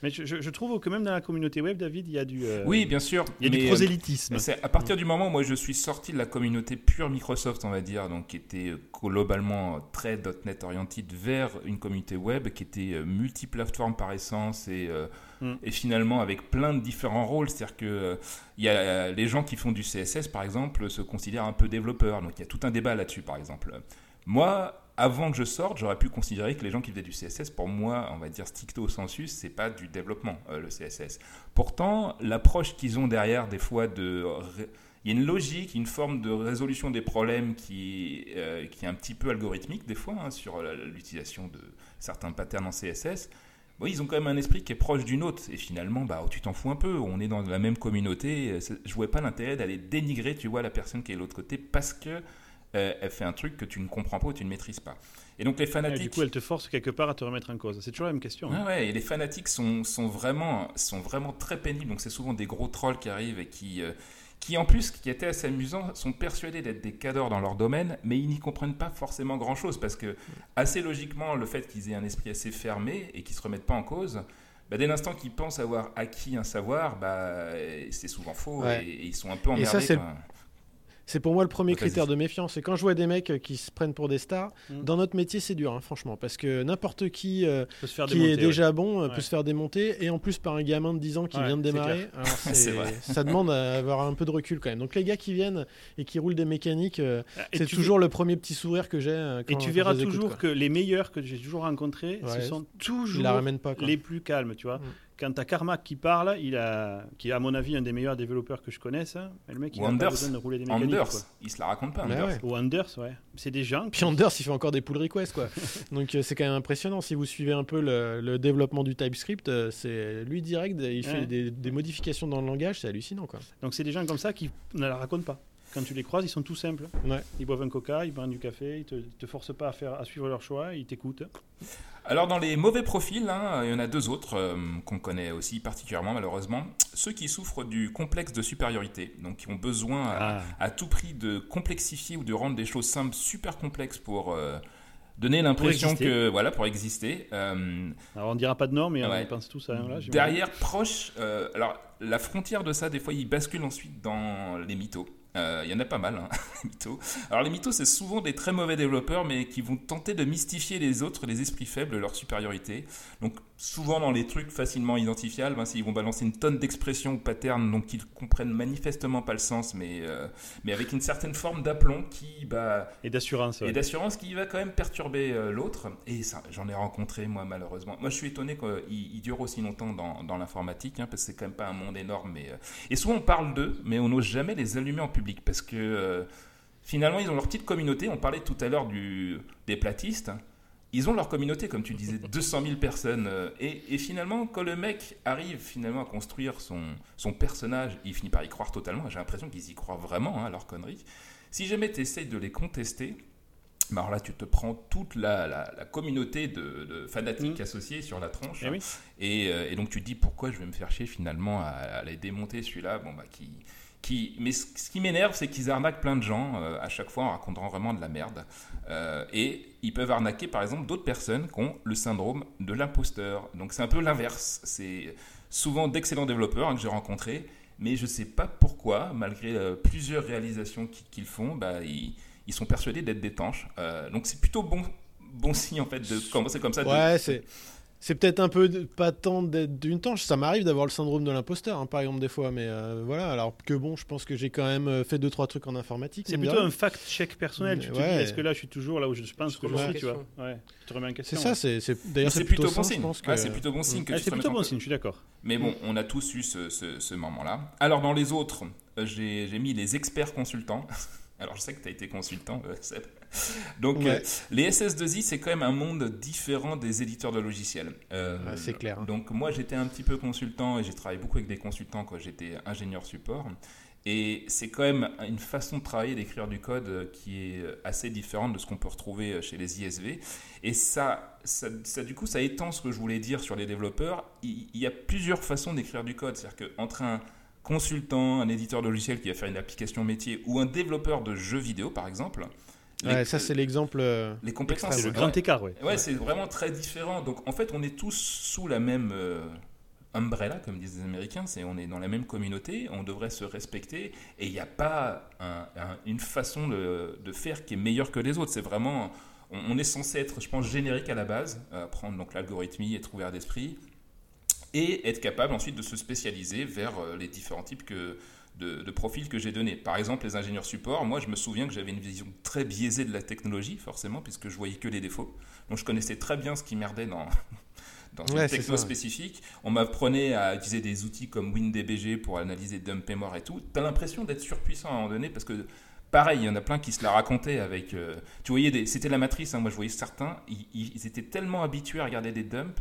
Mais je, trouve que même dans la communauté web, David, il y a du, euh, Oui, bien sûr. il y a du mais, euh, prosélytisme. C'est à partir du moment où moi je suis sorti de la communauté pure Microsoft, on va dire, donc qui était euh, globalement très .NET oriented vers une communauté web qui était euh, multiplateforme par essence et, euh, Mm. et finalement avec plein de différents rôles. C'est-à-dire que euh, y a les gens qui font du CSS par exemple se considèrent un peu développeurs, donc il y a tout un débat là-dessus par exemple. Moi, avant que je sorte, j'aurais pu considérer que les gens qui faisaient du CSS, pour moi, on va dire stricto sensus, c'est pas du développement euh, le CSS. Pourtant, l'approche qu'ils ont derrière, des fois, il y a une logique, une forme de résolution des problèmes qui, euh, est un petit peu algorithmique des fois hein, sur la- l'utilisation de certains patterns en CSS. Bon, ils ont quand même un esprit qui est proche du nôtre. Et finalement, bah, tu t'en fous un peu. On est dans la même communauté. Je vois pas l'intérêt d'aller dénigrer, tu vois, la personne qui est de l'autre côté parce que euh, elle fait un truc que tu ne comprends pas ou tu ne maîtrises pas. Et donc les fanatiques. du coup, elle te force quelque part à te remettre en cause. C'est toujours la même question. hein. Ouais, ouais, et les fanatiques sont, sont, vraiment, sont vraiment très pénibles. Donc, c'est souvent des gros trolls qui arrivent et qui, euh, qui, en plus, qui étaient assez amusants, sont persuadés d'être des cadors dans leur domaine, mais ils n'y comprennent pas forcément grand chose parce que, assez logiquement, le fait qu'ils aient un esprit assez fermé et qu'ils se remettent pas en cause. bah, dès l'instant qu'ils pensent avoir acquis un savoir, bah, c'est souvent faux Ouais. et, et ils sont un peu Et emmerdés. ça, c'est- pour moi le premier critère de méfiance. C'est quand je vois des mecs euh, qui se prennent pour des stars. Mm. Dans notre métier, c'est dur, hein, franchement, parce que n'importe qui euh, qui démonter, est ouais. déjà bon euh, Ouais. peut se faire démonter, et en plus par un gamin de 10 ans qui Ouais, vient de démarrer. Alors, ça demande à avoir un peu de recul quand même. Donc les gars qui viennent et qui roulent des mécaniques, euh, Et c'est toujours le premier petit sourire que j'ai. euh, Et tu verras écoute, toujours que les meilleurs que j'ai toujours rencontrés, ce sont toujours pas. Les plus calmes, tu vois. Mm. Quand t'as Carmack qui parle, il a, qui est à mon avis un des meilleurs développeurs que je connaisse, hein, le mec il a pas besoin de rouler des mécaniques. Anders, quoi. ils se la racontent pas. Mais Anders. ouais. Ou Anders, ouais. C'est des gens. Puis Anders, il fait encore des pull requests, quoi. Donc euh, c'est quand même impressionnant. Si vous suivez un peu le, le développement du TypeScript, euh, c'est lui direct, il fait Ouais. des, des modifications dans le langage, c'est hallucinant, quoi. Donc c'est des gens comme ça qui ne la racontent pas. Quand tu les croises, ils sont tout simples. Ouais. Ils boivent un coca, ils prennent du café, ils te, ils te forcent pas à, faire, à suivre leur choix, ils t'écoutent. Alors dans les mauvais profils, hein, il y en a deux autres euh, qu'on connaît aussi particulièrement malheureusement. Ceux qui souffrent du complexe de supériorité, donc qui ont besoin à, Ah. à tout prix de complexifier ou de rendre des choses simples super complexes pour euh, donner l'impression que voilà pour exister. Euh, Alors on dira pas de nom, mais Ouais. on pense tous à un là. derrière, proche, euh, alors la frontière de ça, des fois, il bascule ensuite dans les mythos. Euh, Il y en a pas mal, hein, les mythos. Alors les mythos, c'est souvent des très mauvais développeurs, mais qui vont tenter de mystifier les autres, les esprits faibles, leur supériorité. Donc souvent dans les trucs facilement identifiables, hein, ils vont balancer une tonne d'expressions ou patterns, donc ils comprennent manifestement pas le sens, mais, euh, mais avec une certaine forme d'aplomb qui, bah, Et d'assurance. ouais. et d'assurance qui va quand même perturber euh, l'autre. Et ça, j'en ai rencontré, moi, malheureusement. Moi, je suis étonné qu'il il dure aussi longtemps dans, dans l'informatique, hein, parce que c'est quand même pas un monde énorme. Mais, euh, Et souvent, on parle d'eux, mais on n'ose jamais les allumer en public, parce que finalement, ils ont leur petite communauté. On parlait tout à l'heure du- des platistes. Ils ont leur communauté, comme tu disais, 200 000 personnes. euh, et, et finalement, quand le mec arrive finalement à construire son, son personnage, il finit par y croire totalement. J'ai l'impression qu'ils y croient vraiment hein, à leur connerie. Si jamais tu essayes de les contester, bah alors là, tu te prends toute la, la- la communauté de, de fanatiques Mm. associés sur la tronche. Eh oui. et, euh, et donc, tu te dis pourquoi je vais me faire chier finalement à, à les démonter celui-là? Bon, bah, qui, qui... Mais ce, ce qui m'énerve, c'est qu'ils arnaquent plein de gens euh, à chaque fois en racontant vraiment de la merde. Euh, et ils peuvent arnaquer par exemple d'autres personnes qui ont le syndrome de l'imposteur. Donc, c'est un peu l'inverse. C'est souvent d'excellents développeurs hein, que j'ai rencontrés. Mais je sais pas pourquoi, malgré euh, plusieurs réalisations qui- qu'ils font, bah, ils, ils sont persuadés d'être des tanches. Euh, donc c'est plutôt bon, bon signe en fait de commencer comme ça. de- Ouais, c'est. C'est peut-être un peu de- pas tant d'être d'une tanche. Ça m'arrive d'avoir le syndrome de l'imposteur, hein, par exemple, des fois. Mais euh, voilà, alors que bon, je pense que j'ai quand même euh, fait deux trois trucs en informatique. C'est plutôt un fact-check personnel. Tu te Ouais. dis, est-ce que là je suis toujours là où je pense que je suis, tu vois. Ouais, tu te remets en question. C'est ça, ouais. c'est d'ailleurs c'est c'est plutôt, plutôt bon signe. je pense que. Ouais, c'est plutôt bon signe que Ah, tu c'est te plutôt bon signe, je suis d'accord. Mais bon, on a tous eu ce, ce- ce moment-là. Alors dans les autres, euh, j'ai j'ai mis les experts consultants. Alors je sais que tu as été consultant, euh, Seb. Donc Ouais. euh, les SS2I, c'est quand même un monde différent des éditeurs de logiciels. Euh, Ouais, c'est clair, hein. Donc moi j'étais un petit peu consultant et j'ai travaillé beaucoup avec des consultants quand j'étais ingénieur support. Et c'est quand même une façon de travailler, d'écrire du code qui est assez différente de ce qu'on peut retrouver chez les ISV. Et ça, ça, ça, du coup, ça étend ce que je voulais dire sur les développeurs. Il, il y a plusieurs façons d'écrire du code. C'est-à-dire qu'entre un consultant, un éditeur de logiciel qui va faire une application métier ou un développeur de jeux vidéo, par exemple, Ouais, ça, c'est l'exemple. euh, les compétences. C'est le ouais. grand écart, ouais. Ouais, c'est vraiment très différent. Donc en fait, on est tous sous la même euh, umbrella, comme disent les Américains. C'est on est dans la même communauté. On devrait se respecter. Et il n'y a pas un- un- une façon de, de faire qui est meilleure que les autres. C'est vraiment on, on est censé être, je pense, générique à la base, euh, prendre donc l'algorithmie, être ouvert d'esprit, et être capable ensuite de se spécialiser vers euh, les différents types que, de, de profils que j'ai donnés. Par exemple, les ingénieurs support, moi je me souviens que j'avais une vision très biaisée de la technologie, forcément, puisque je voyais que les défauts. Donc je connaissais très bien ce qui merdait dans, dans une techno ça. spécifique. On m'apprenait à utiliser des outils comme WinDBG pour analyser dump mémoire et tout. Tu as l'impression d'être surpuissant à un moment donné, parce que pareil, il y en a plein qui se la racontaient avec... euh, tu voyais, c'était la matrice, hein, moi je voyais certains, ils, ils- ils étaient tellement habitués à regarder des dumps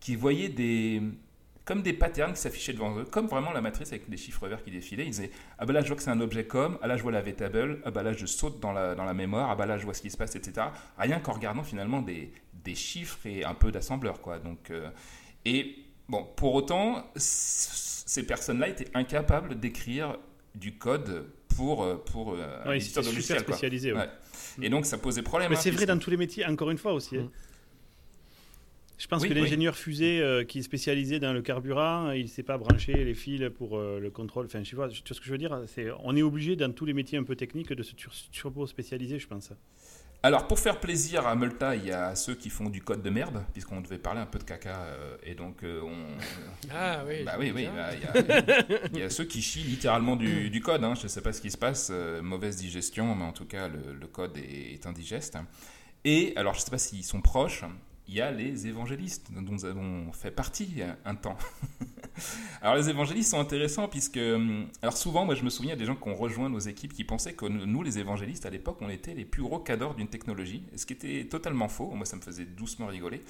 qu'ils voyaient des comme des patterns qui s'affichaient devant eux, comme vraiment la matrice avec des chiffres verts qui défilaient. Ils disaient Ah bah là, je vois que c'est un objet comme, ah là, je vois la V-table, ah bah là, je saute dans la, dans la mémoire, ah bah là, je vois ce qui se passe, etc. Rien qu'en regardant finalement des, des chiffres et un peu d'assembleur, quoi. Donc, euh, et bon, pour autant, ces personnes-là étaient incapables d'écrire du code pour, euh, pour euh, un Ouais, éditeur c'est de super logiciel. quoi. spécialisé. ouais. Ouais. Et donc, ça posait problème. Mais hein, c'est vrai dans tous les métiers, encore une fois aussi. hein. Je pense Oui, que oui. l'ingénieur fusée euh, qui est spécialisé dans le carburant, il ne sait pas brancher les fils pour euh, le contrôle. Enfin, je vois, tu vois ce que je veux dire c'est, On est obligé dans tous les métiers un peu techniques de se tur- turbo-spécialiser, je pense. Alors, pour faire plaisir à Multa, il y a ceux qui font du code de merde, puisqu'on devait parler un peu de caca, euh, et donc euh, on. Ah oui. Bah oui, oui, bah, il y a- il y, a ceux qui chient littéralement du, du code. hein. Je ne sais pas ce qui se passe, euh, mauvaise digestion, mais en tout cas, le, le code est, est indigeste. Et alors, je ne sais pas s'ils sont proches, il y a les évangélistes, dont nous avons fait partie euh, un temps. alors, les évangélistes sont intéressants, puisque. hum, Alors, souvent, moi, je me souviens des gens qui ont rejoint nos équipes qui pensaient que nous, les évangélistes, à l'époque, on était les plus gros cadors d'une technologie, ce qui était totalement faux. Moi, ça me faisait doucement rigoler.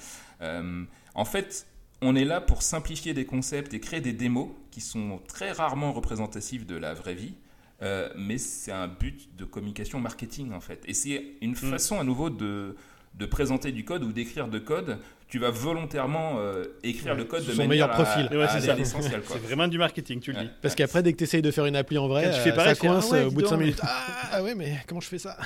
Euh, en fait, on est là pour simplifier des concepts et créer des démos qui sont très rarement représentatifs de la vraie vie. euh, mais c'est un but de communication marketing en fait. Et c'est une façon à nouveau de, de présenter du code ou d'écrire de code. Tu vas volontairement euh, écrire le code de son manière meilleur profil. à, Ouais, c'est aller ça. à l'essentiel. quoi. C'est vraiment du marketing, tu le Ouais. dis. Parce qu'après, dès que tu essayes de faire une appli en vrai, Quand tu fais euh, pareil, ça tu fais, ah coince ouais, euh, au bout de 5 donc. minutes. Ah ouais, mais comment je fais ça?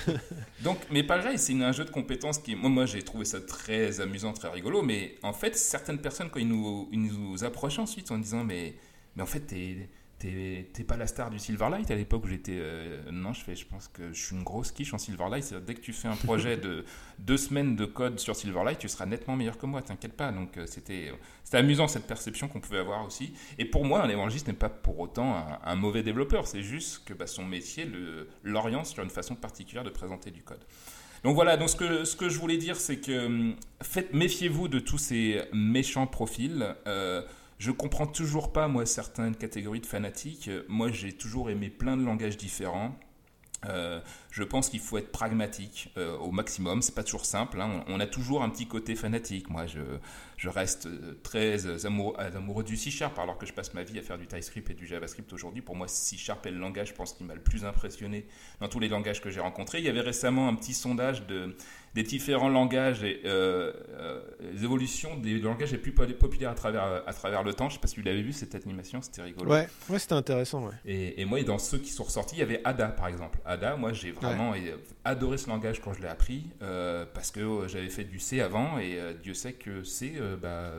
Donc, mais pareil, c'est un jeu de compétences qui, moi, moi j'ai trouvé ça très amusant, très rigolo. Mais en fait, certaines personnes, quand ils nous, ils nous approchent ensuite en disant, mais, mais en fait, t'es, t'es, pas la star du Silverlight à l'époque où j'étais. euh, non, je fais, je pense que je suis une grosse quiche en Silverlight. Dès que tu fais un projet de deux semaines de code sur Silverlight, tu seras nettement meilleur que moi. T'inquiète pas. Donc, euh, c'était, c'était amusant cette perception qu'on pouvait avoir aussi. Et pour moi, un évangéliste n'est pas pour autant un, un mauvais développeur. C'est juste que bah, son métier l'oriente sur une façon particulière de présenter du code. Donc voilà, donc ce que, ce que je voulais dire, c'est que hum, faites, méfiez-vous de tous ces méchants profils. Euh, je comprends toujours pas, moi, certaines catégories de fanatiques. Moi, j'ai toujours aimé plein de langages différents. Euh, je pense qu'il faut être pragmatique euh, au maximum. C'est pas toujours simple. hein. On, a toujours un petit côté fanatique. Moi, je, reste euh, très amoureux, amoureux du C Sharp, alors que je passe ma vie à faire du TypeScript et du JavaScript aujourd'hui. Pour moi, C Sharp est le langage, je pense, qui m'a le plus impressionné dans tous les langages que j'ai rencontrés. Il y avait récemment un petit sondage de, des différents langages et euh, euh, les évolutions des langages les plus po- populaires à travers, à travers le temps. Je sais pas si vous l'avez vu cette animation, c'était rigolo. Ouais, ouais c'était intéressant. Ouais. Et, et moi, dans ceux qui sont ressortis, il y avait Ada, par exemple. Ada, moi, j'ai vraiment euh, adoré ce langage quand je l'ai appris, euh, parce que euh, j'avais fait du C avant, et euh, Dieu sait que C, bah,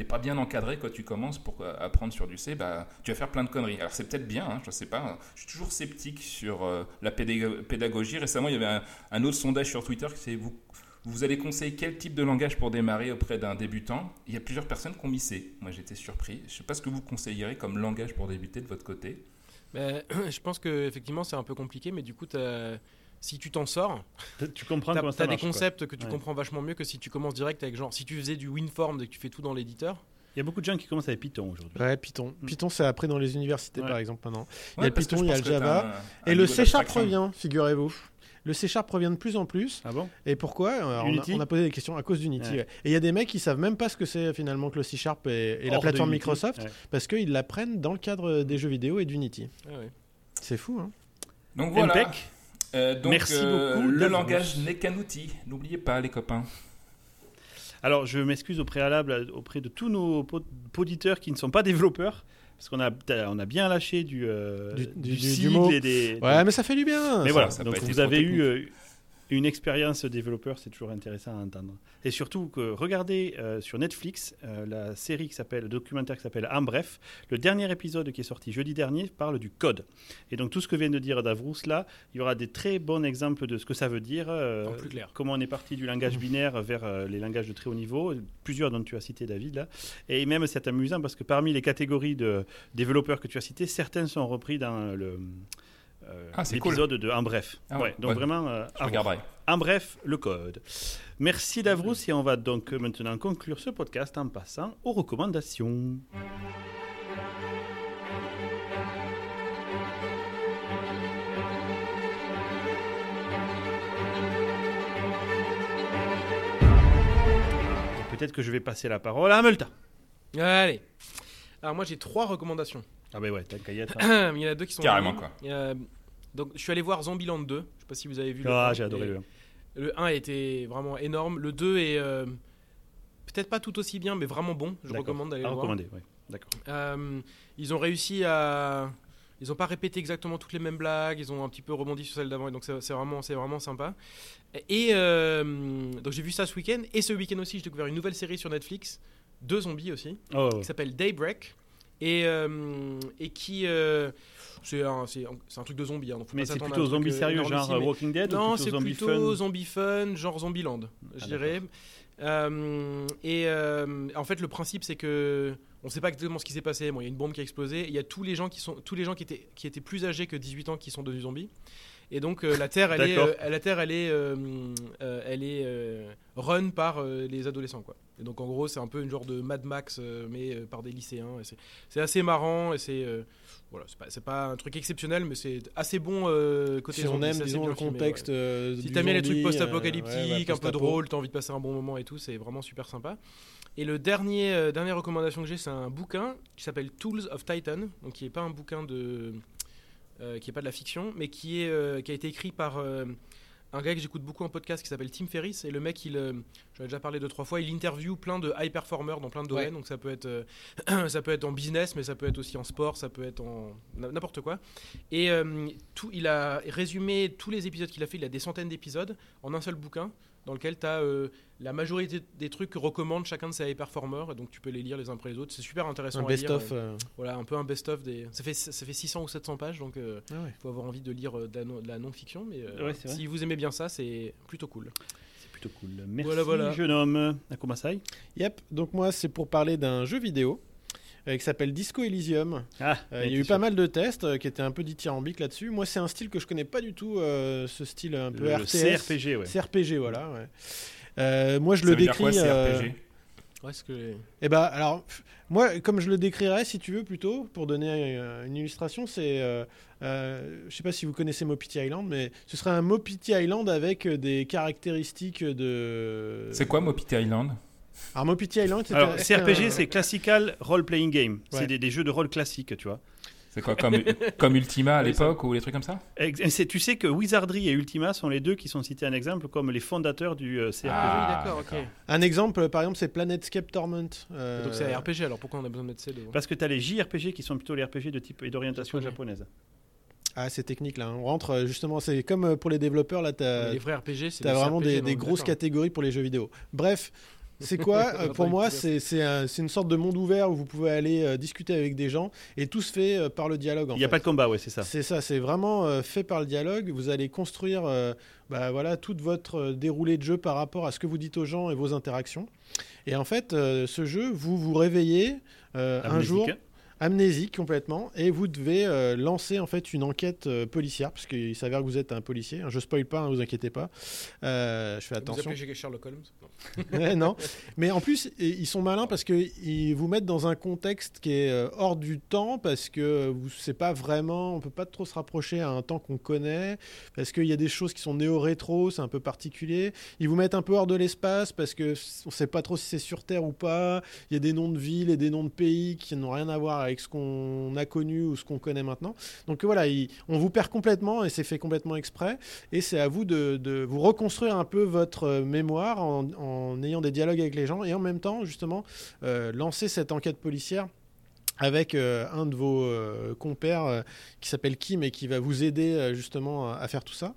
t'es pas bien encadré quand tu commences pour euh, apprendre sur du C, bah, tu vas faire plein de conneries. Alors c'est peut-être bien, hein, je sais pas. Je suis toujours sceptique sur euh, la pédago- pédagogie. Récemment, il y avait un, autre sondage sur Twitter qui c'est vous. Vous allez conseiller quel type de langage pour démarrer auprès d'un débutant? Il y a plusieurs personnes qui ont mis C. Moi, j'étais surpris. Je sais pas ce que vous conseillerez comme langage pour débuter de votre côté. Mais, je pense que effectivement c'est un peu compliqué, mais du coup, t'as- si tu t'en sors, Tu comprends comment ça as des marche. quoi. concepts que tu Ouais. comprends vachement mieux que si tu commences direct avec genre si tu faisais du WinForm et que tu fais tout dans l'éditeur. Il y a beaucoup de gens qui commencent avec Python aujourd'hui. Ouais, Python. Mm. Python, c'est après dans les universités, Ouais. par exemple, maintenant. Il y a Python, il y a le Java. un- un Et le C Sharp revient, figurez-vous. Le C Sharp revient de plus en plus. Ah bon? Et pourquoi? Alors, on, a, Unity? on a posé des questions à cause d'Unity. Ouais. ouais. Et il y a des mecs qui savent même pas ce que c'est finalement que le C Sharp et, et la plateforme Unity. Microsoft Ouais. parce qu'ils l'apprennent dans le cadre des jeux vidéo et d'Unity. Ah ouais. C'est fou, hein Donc voilà. Euh, donc, Merci euh, beaucoup, Le langage n'est qu'un outil. N'oubliez pas, les copains. Alors, je m'excuse au préalable auprès de tous nos auditeurs qui ne sont pas développeurs, parce qu'on a, on a bien lâché du, euh, Du- du, du- du- mot. et des. Ouais, mais ça fait du bien. mais ça. voilà, ça donc vous avez eu euh, une expérience développeur, c'est toujours intéressant à entendre. Et surtout que regardez euh, sur Netflix euh, la série qui s'appelle, le documentaire qui s'appelle En bref. Le dernier épisode qui est sorti jeudi dernier parle du code. Et donc tout ce que vient de dire Davrous là, il y aura des très bons exemples de ce que ça veut dire. euh, plus clair. Comment on est parti du langage binaire vers euh, les langages de très haut niveau, plusieurs dont tu as cité David là. Et même c'est amusant parce que parmi les catégories de développeurs que tu as cités, certains sont repris dans le euh, Ah, c'est l'épisode de En bref. Ah ouais, donc ouais. vraiment euh. En bref, le code. Merci Davrous et on va donc maintenant conclure ce podcast en passant aux recommandations. Peut-être que je vais passer la parole à Amelta. Allez. Alors moi j'ai trois recommandations. Ah, bah ouais, t'as qu'à y être. hein. Il y en a deux qui sont Carrément, quoi. A- Donc je suis allé voir Zombieland 2. Je sais pas si vous avez vu le Ah, j'ai adoré le. Le 1 était vraiment énorme. Le 2 est euh, peut-être pas tout aussi bien, mais vraiment bon. Je D'accord. recommande d'aller À le voir. recommander, ouais. D'accord. Euh, ils ont réussi à. Ils n'ont pas répété exactement toutes les mêmes blagues, ils ont un petit peu rebondi sur celles d'avant, et donc c'est c'est vraiment, c'est vraiment sympa. Et euh, donc j'ai vu ça ce week-end, et ce week-end aussi j'ai découvert une nouvelle série sur Netflix, de zombies aussi, Oh, qui s'appelle Daybreak, et, euh, et qui... euh, c'est un, truc de zombies, hein, donc mais c'est plutôt zombie euh, sérieux, genre mais- Walking Dead non, c'est plutôt zombie fun zombie genre Zombieland, je Ah, dirais. Euh, et euh, en fait, le principe, c'est que on ne sait pas exactement ce qui s'est passé. Bon, il y a une bombe qui a explosé. Il y a tous les gens qui sont, tous les gens qui étaient, qui étaient plus âgés que 18 ans qui sont devenus zombies. Et donc euh, la Terre, elle est, euh, la Terre, elle est, euh, euh, elle est euh, run par euh, les adolescents, quoi. Et donc en gros, c'est un peu une genre de Mad Max, euh, mais euh, par des lycéens. Et c'est- C'est assez marrant et c'est euh, voilà, c'est pas, c'est pas un truc exceptionnel, mais c'est assez bon euh, côté Si on aime, disons, le filmé, contexte. ouais. euh, Si t'aimes bien les trucs zombie, post-apocalyptiques, euh, ouais, ouais, un peu drôle, t'as envie de passer un bon moment et tout, c'est vraiment super sympa. Et le dernier, euh, dernière recommandation que j'ai, c'est un bouquin qui s'appelle Tools of Titan, donc qui est pas un bouquin de, qui est pas de la fiction, mais qui est, euh, qui a été écrit par euh, un gars que j'écoute beaucoup en podcast qui s'appelle Tim Ferriss. Et le mec, il, euh, j'en ai déjà parlé deux trois fois, il interview plein de high performers dans plein de domaines. Ouais. Donc ça peut être, euh, ça peut être en business, mais ça peut être aussi en sport, ça peut être en n'importe quoi. Et euh, tout, il a résumé tous les épisodes qu'il a fait. Il a des centaines d'épisodes en un seul bouquin dans lequel tu as la majorité des trucs que recommande chacun de ses high performers. Et donc tu peux les lire les uns après les autres. C'est super intéressant Un à lire. best-of. euh, euh, voilà, un peu un best-of des. Ça fait, ça fait 600 ou 700 pages, donc il ah ouais. faut avoir envie de lire euh, de la, non- de la non-fiction. Mais euh, Ouais, si vous aimez bien ça, c'est plutôt cool. C'est plutôt cool. Merci, Voilà, voilà. jeune homme. Akumasai Yep, donc moi c'est pour parler d'un jeu vidéo euh, qui s'appelle Disco Elysium. Ah, Euh, il y a eu pas mal de tests euh, qui étaient un peu dithyrambiques là-dessus. Moi c'est un style que je connais pas du tout, euh, ce style un peu le RTS. CRPG, ouais. CRPG, voilà. ouais. Euh, moi je Ça le veut dire décris. quoi, euh, CRPG Ouais, ce que Eh ben, alors, moi, comme je le décrirais, si tu veux, plutôt, pour donner euh, une illustration, c'est. euh, euh, je sais pas si vous connaissez Mopiti Island, mais ce serait un Mopiti Island avec euh, des caractéristiques de. C'est quoi Mopiti Island? Alors, Mopiti Island, c'est Alors, CRPG, un- c'est Classical Role Playing Game. Ouais. C'est des, des jeux de rôle classiques, tu vois. C'est quoi comme, comme Ultima à l'époque ou les trucs comme ça? Ex- et c'est- Tu sais que Wizardry et Ultima sont les deux qui sont cités en exemple comme les fondateurs du euh, CRPG. Ah, d'accord, ok. d'accord. Un exemple, par exemple, c'est Planetscape Torment. euh, Donc c'est un RPG, alors pourquoi on a besoin de mettre C devant Parce que tu as les JRPG qui sont plutôt les RPG de type et d'orientation Japonais. japonaise. Ah, c'est technique là. On rentre euh, justement, c'est comme euh, pour les développeurs là, t'as Mais Les vrais RPG, c'est T'as des vraiment RPG, des, grosses catégories pour les jeux vidéo. Bref, c'est quoi euh, Pour moi, c'est c'est un- c'est une sorte de monde ouvert où vous pouvez aller euh, discuter avec des gens et tout se fait euh, par le dialogue. Il n'y a fait. pas de combat, ouais, c'est ça. C'est ça, c'est vraiment fait par le dialogue. Vous allez construire bah, voilà, tout votre déroulé de jeu par rapport à ce que vous dites aux gens et vos interactions. Et en fait, ce jeu, vous vous réveillez un jour amnésique complètement et vous devez euh, lancer en fait une enquête euh, policière parce qu'il s'avère que vous êtes un policier. Je spoil pas, ne vous inquiétez pas. Euh, je fais Vous attention. appelez Sherlock Holmes? Non. Mais en plus, ils sont malins parce qu'ils vous mettent dans un contexte qui est hors du temps parce que vous c'est pas vraiment, on peut pas trop se rapprocher à un temps qu'on connaît parce qu'il y a des choses qui sont néo-rétro, c'est un peu particulier. Ils vous mettent un peu hors de l'espace parce que on sait pas trop si c'est sur Terre ou pas. Il y a des noms de villes et des noms de pays qui n'ont rien à voir avec ce qu'on a connu ou ce qu'on connaît maintenant. Donc voilà, il- on vous perd complètement et c'est fait complètement exprès. Et c'est à vous de, vous reconstruire un peu votre euh, mémoire en, ayant des dialogues avec les gens et en même temps, justement, euh, lancer cette enquête policière avec euh, un de vos compères qui s'appelle Kim et qui va vous aider justement à faire tout ça.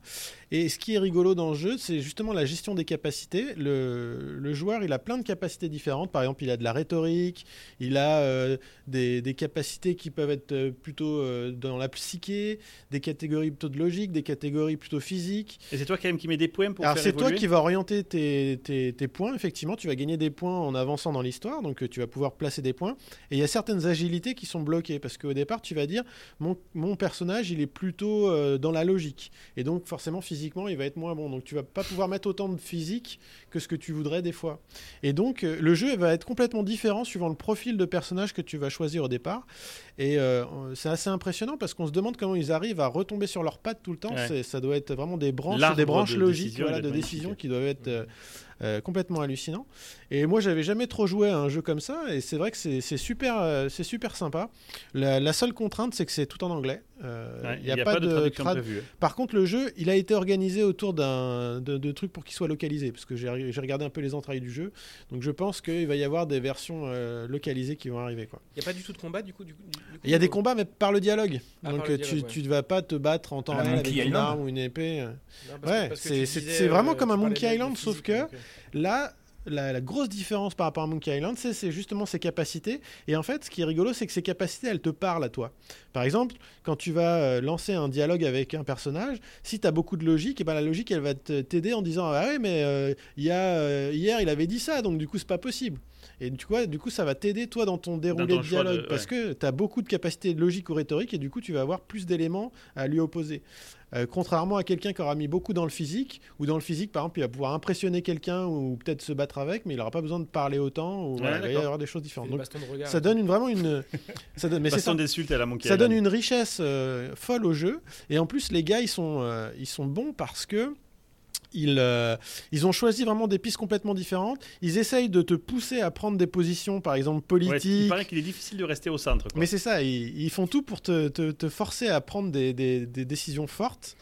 Et ce qui est rigolo dans le jeu, c'est justement la gestion des capacités. Le, le joueur, il a plein de capacités différentes. Par exemple, il a de la rhétorique, il a euh, des, des capacités qui peuvent être euh, plutôt euh, dans la psyché, des catégories plutôt de logique, des catégories plutôt physiques. Et c'est toi quand même qui mets des points pour Alors c'est toi qui vas orienter tes, tes- tes points, effectivement, tu vas gagner des points en avançant dans l'histoire, donc tu vas pouvoir placer des points. Et il y a certaines agilités qui sont bloquées, parce qu'au départ tu vas dire, mon, mon personnage il est plutôt euh, dans la logique, et donc forcément physiquement il va être moins bon, donc tu vas pas pouvoir mettre autant de physique que ce que tu voudrais des fois. Et donc euh, le jeu va être complètement différent suivant le profil de personnage que tu vas choisir au départ. Et euh, c'est assez impressionnant parce qu'on se demande comment ils arrivent à retomber sur leurs pattes tout le temps. Ouais. Ça doit être vraiment des branches, des branches de logiques décision voilà, de être décision magnifique. qui doivent être euh, complètement hallucinant. Et moi, j'avais jamais trop joué à un jeu comme ça, et c'est vrai que c'est super, euh, c'est super sympa. La, la seule contrainte, c'est que c'est tout en anglais. Euh, Ouais, Il n'y a, pas, de, traduction trad- prévue. hein. Par contre, le jeu, il a été organisé autour d'un de, de trucs pour qu'il soit localisé, parce que j'ai regardé un peu les entrailles du jeu, donc je pense qu'il va y avoir des versions euh, localisées qui vont arriver. Il n'y a pas du tout de combat du coup. Il y a des combats, mais par le dialogue. Ah, donc le tu, ouais. ne vas pas te battre en temps réel avec Monkey une Island. arme ou une épée. Ouais, c'est- vraiment euh, comme un Monkey de- Island, de sauf que- Là, la, la grosse différence par rapport à Monkey Island, c'est justement ses capacités. Et en fait, ce qui est rigolo, c'est que ces capacités, elles te parlent à toi. Par exemple, quand tu vas euh, lancer un dialogue avec un personnage, si tu as beaucoup de logique, et ben la logique, elle va t'aider en disant Ah ouais, mais euh, y a, euh, hier, il avait dit ça, donc du coup, c'est pas possible. Et tu vois, du coup, ça va t'aider, toi, dans ton déroulé ton de dialogue. parce que tu as beaucoup de capacités logiques ou rhétoriques, et du coup, tu vas avoir plus d'éléments à lui opposer. Euh, contrairement à quelqu'un qui aura mis beaucoup dans le physique, ou dans le physique, par exemple, il va pouvoir impressionner quelqu'un ou peut-être se battre avec, mais il n'aura pas besoin de parler autant, ou voilà, il va y avoir des choses différentes. Donc, bastons de regard. ça donne une, vraiment une. ça donne, mais ça, d'insulte à la Monkey ça donne une richesse euh, folle au jeu. Et en plus, les gars, ils sont, euh, ils sont bons parce que. Ils, euh, ils ont choisi vraiment des pistes complètement différentes. Ils essayent de te pousser à prendre des positions, par exemple Ouais, politiques, il paraît qu'il est difficile de rester au centre. quoi. mais c'est ça, ils, ils font tout pour te, te- te forcer à prendre des, des- des décisions fortes,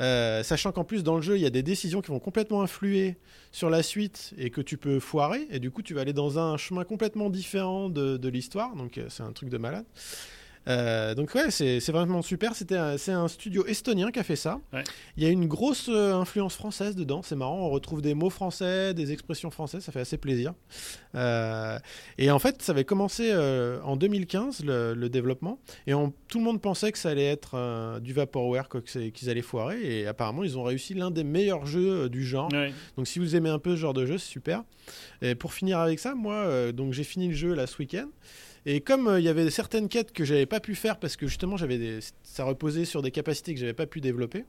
euh, sachant qu'en plus dans le jeu, il y a des décisions qui vont complètement influer sur la suite et que tu peux foirer, et du coup tu vas aller dans un chemin complètement différent de, de l'histoire, donc euh, c'est un truc de malade. Euh, donc ouais, c'est vraiment super. C'est un studio estonien qui a fait ça. Ouais. Il y a une grosse euh, influence française dedans. C'est marrant. On retrouve des mots français, des expressions françaises. Ça fait assez plaisir. Euh, et en fait, ça avait commencé euh, en 2015 le, le développement, et on- tout le monde pensait que ça allait être du vaporware, qu'ils allaient foirer. Et apparemment, ils ont réussi l'un des meilleurs jeux du genre. Ouais. Donc si vous aimez un peu ce genre de jeu, c'est super. Et pour finir avec ça, moi, donc j'ai fini le jeu là ce week-end. Et comme euh, il y avait certaines quêtes que j'avais pas pu faire parce que justement j'avais des... ça reposait sur des capacités que j'avais pas pu développer,